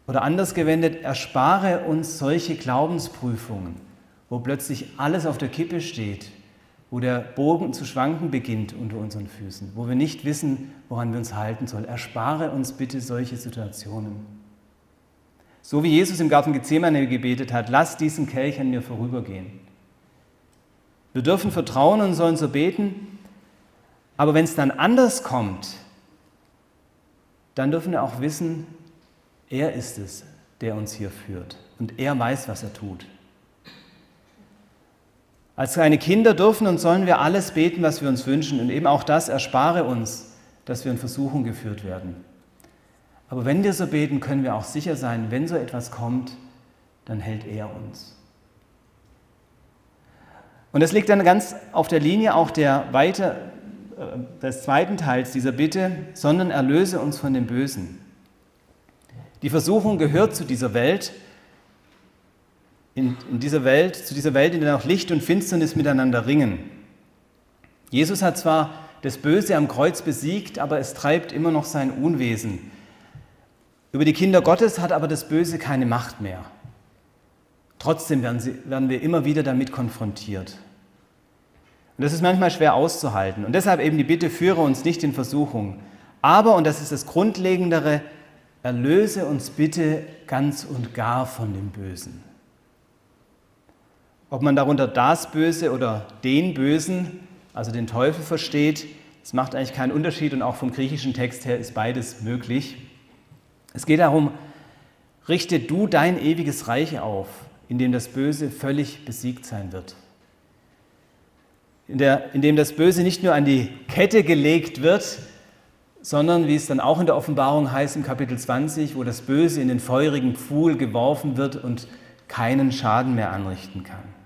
Oder anders gewendet, erspare uns solche Glaubensprüfungen, wo plötzlich alles auf der Kippe steht wo der Bogen zu schwanken beginnt unter unseren Füßen, wo wir nicht wissen, woran wir uns halten sollen. Erspare uns bitte solche Situationen. So wie Jesus im Garten Gethsemane gebetet hat, lass diesen Kelch an mir vorübergehen. Wir dürfen vertrauen und sollen so beten, aber wenn es dann anders kommt, dann dürfen wir auch wissen, er ist es, der uns hier führt und er weiß, was er tut. Als kleine Kinder dürfen und sollen wir alles beten, was wir uns wünschen. Und eben auch das erspare uns, dass wir in Versuchung geführt werden. Aber wenn wir so beten, können wir auch sicher sein, wenn so etwas kommt, dann hält er uns. Und das liegt dann ganz auf der Linie auch der weiter, äh, des zweiten Teils dieser Bitte, sondern erlöse uns von dem Bösen. Die Versuchung gehört zu dieser Welt, in, in dieser Welt, zu dieser Welt, in der auch Licht und Finsternis miteinander ringen. Jesus hat zwar das Böse am Kreuz besiegt, aber es treibt immer noch sein Unwesen. Über die Kinder Gottes hat aber das Böse keine Macht mehr. Trotzdem werden, sie, werden wir immer wieder damit konfrontiert. Und das ist manchmal schwer auszuhalten. Und deshalb eben die Bitte, führe uns nicht in Versuchung. Aber, und das ist das Grundlegendere, erlöse uns bitte ganz und gar von dem Bösen. Ob man darunter das Böse oder den Bösen, also den Teufel versteht, das macht eigentlich keinen Unterschied und auch vom griechischen Text her ist beides möglich. Es geht darum, richte du dein ewiges Reich auf, in dem das Böse völlig besiegt sein wird. In, der, in dem das Böse nicht nur an die Kette gelegt wird, sondern wie es dann auch in der Offenbarung heißt im Kapitel 20, wo das Böse in den feurigen Pfuhl geworfen wird und keinen Schaden mehr anrichten kann.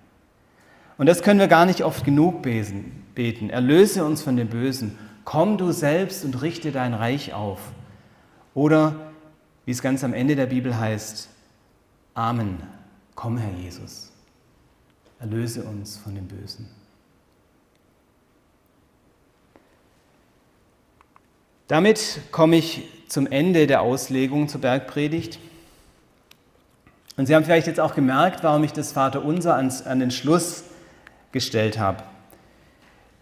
Und das können wir gar nicht oft genug beten. Erlöse uns von dem Bösen. Komm du selbst und richte dein Reich auf. Oder wie es ganz am Ende der Bibel heißt, Amen. Komm, Herr Jesus. Erlöse uns von dem Bösen. Damit komme ich zum Ende der Auslegung zur Bergpredigt. Und Sie haben vielleicht jetzt auch gemerkt, warum ich das Vaterunser an den Schluss gestellt habe.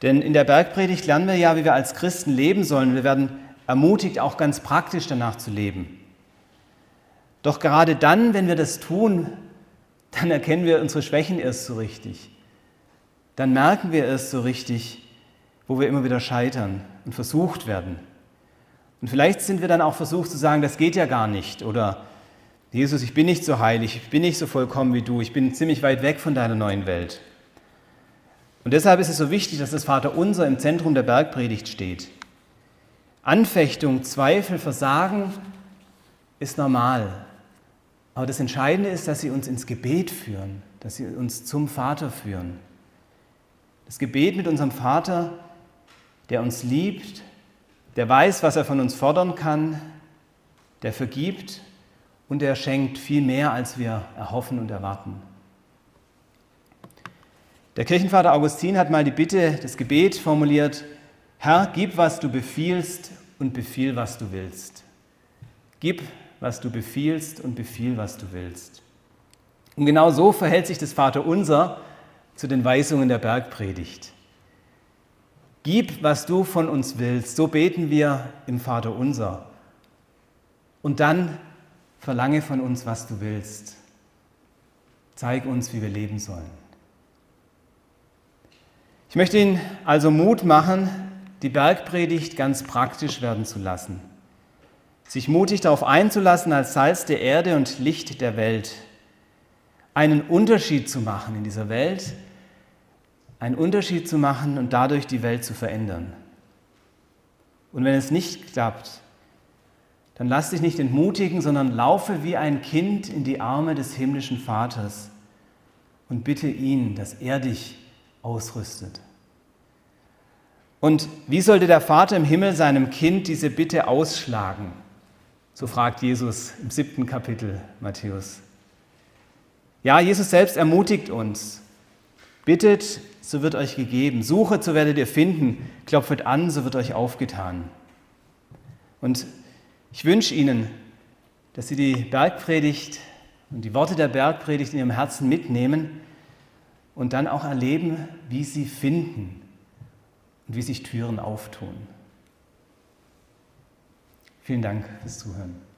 Denn in der Bergpredigt lernen wir ja, wie wir als Christen leben sollen. Wir werden ermutigt, auch ganz praktisch danach zu leben. Doch gerade dann, wenn wir das tun, dann erkennen wir unsere Schwächen erst so richtig. Dann merken wir erst so richtig, wo wir immer wieder scheitern und versucht werden. Und vielleicht sind wir dann auch versucht zu sagen, das geht ja gar nicht. Oder Jesus, ich bin nicht so heilig, ich bin nicht so vollkommen wie du, ich bin ziemlich weit weg von deiner neuen Welt. Und deshalb ist es so wichtig, dass das Vaterunser im Zentrum der Bergpredigt steht. Anfechtung, Zweifel, Versagen ist normal. Aber das Entscheidende ist, dass sie uns ins Gebet führen, dass sie uns zum Vater führen. Das Gebet mit unserem Vater, der uns liebt, der weiß, was er von uns fordern kann, der vergibt und der schenkt viel mehr, als wir erhoffen und erwarten. Der Kirchenvater Augustin hat mal die Bitte, das Gebet formuliert, Herr, gib, was du befiehlst und befiehl, was du willst. Gib, was du befiehlst und befiehl, was du willst. Und genau so verhält sich das Vaterunser zu den Weisungen der Bergpredigt. Gib, was du von uns willst. So beten wir im Vaterunser. Und dann verlange von uns, was du willst. Zeig uns, wie wir leben sollen. Ich möchte Ihnen also Mut machen, die Bergpredigt ganz praktisch werden zu lassen. Sich mutig darauf einzulassen, als Salz der Erde und Licht der Welt einen Unterschied zu machen in dieser Welt, einen Unterschied zu machen und dadurch die Welt zu verändern. Und wenn es nicht klappt, dann lass dich nicht entmutigen, sondern laufe wie ein Kind in die Arme des himmlischen Vaters und bitte ihn, dass er dich ausrüstet. Und wie sollte der Vater im Himmel seinem Kind diese Bitte ausschlagen? So fragt Jesus im siebten Kapitel Matthäus. Ja, Jesus selbst ermutigt uns. Bittet, so wird euch gegeben. Suchet, so werdet ihr finden. Klopfet an, so wird euch aufgetan. Und ich wünsche Ihnen, dass Sie die Bergpredigt und die Worte der Bergpredigt in Ihrem Herzen mitnehmen und dann auch erleben, wie sie finden und wie sich Türen auftun. Vielen Dank fürs Zuhören.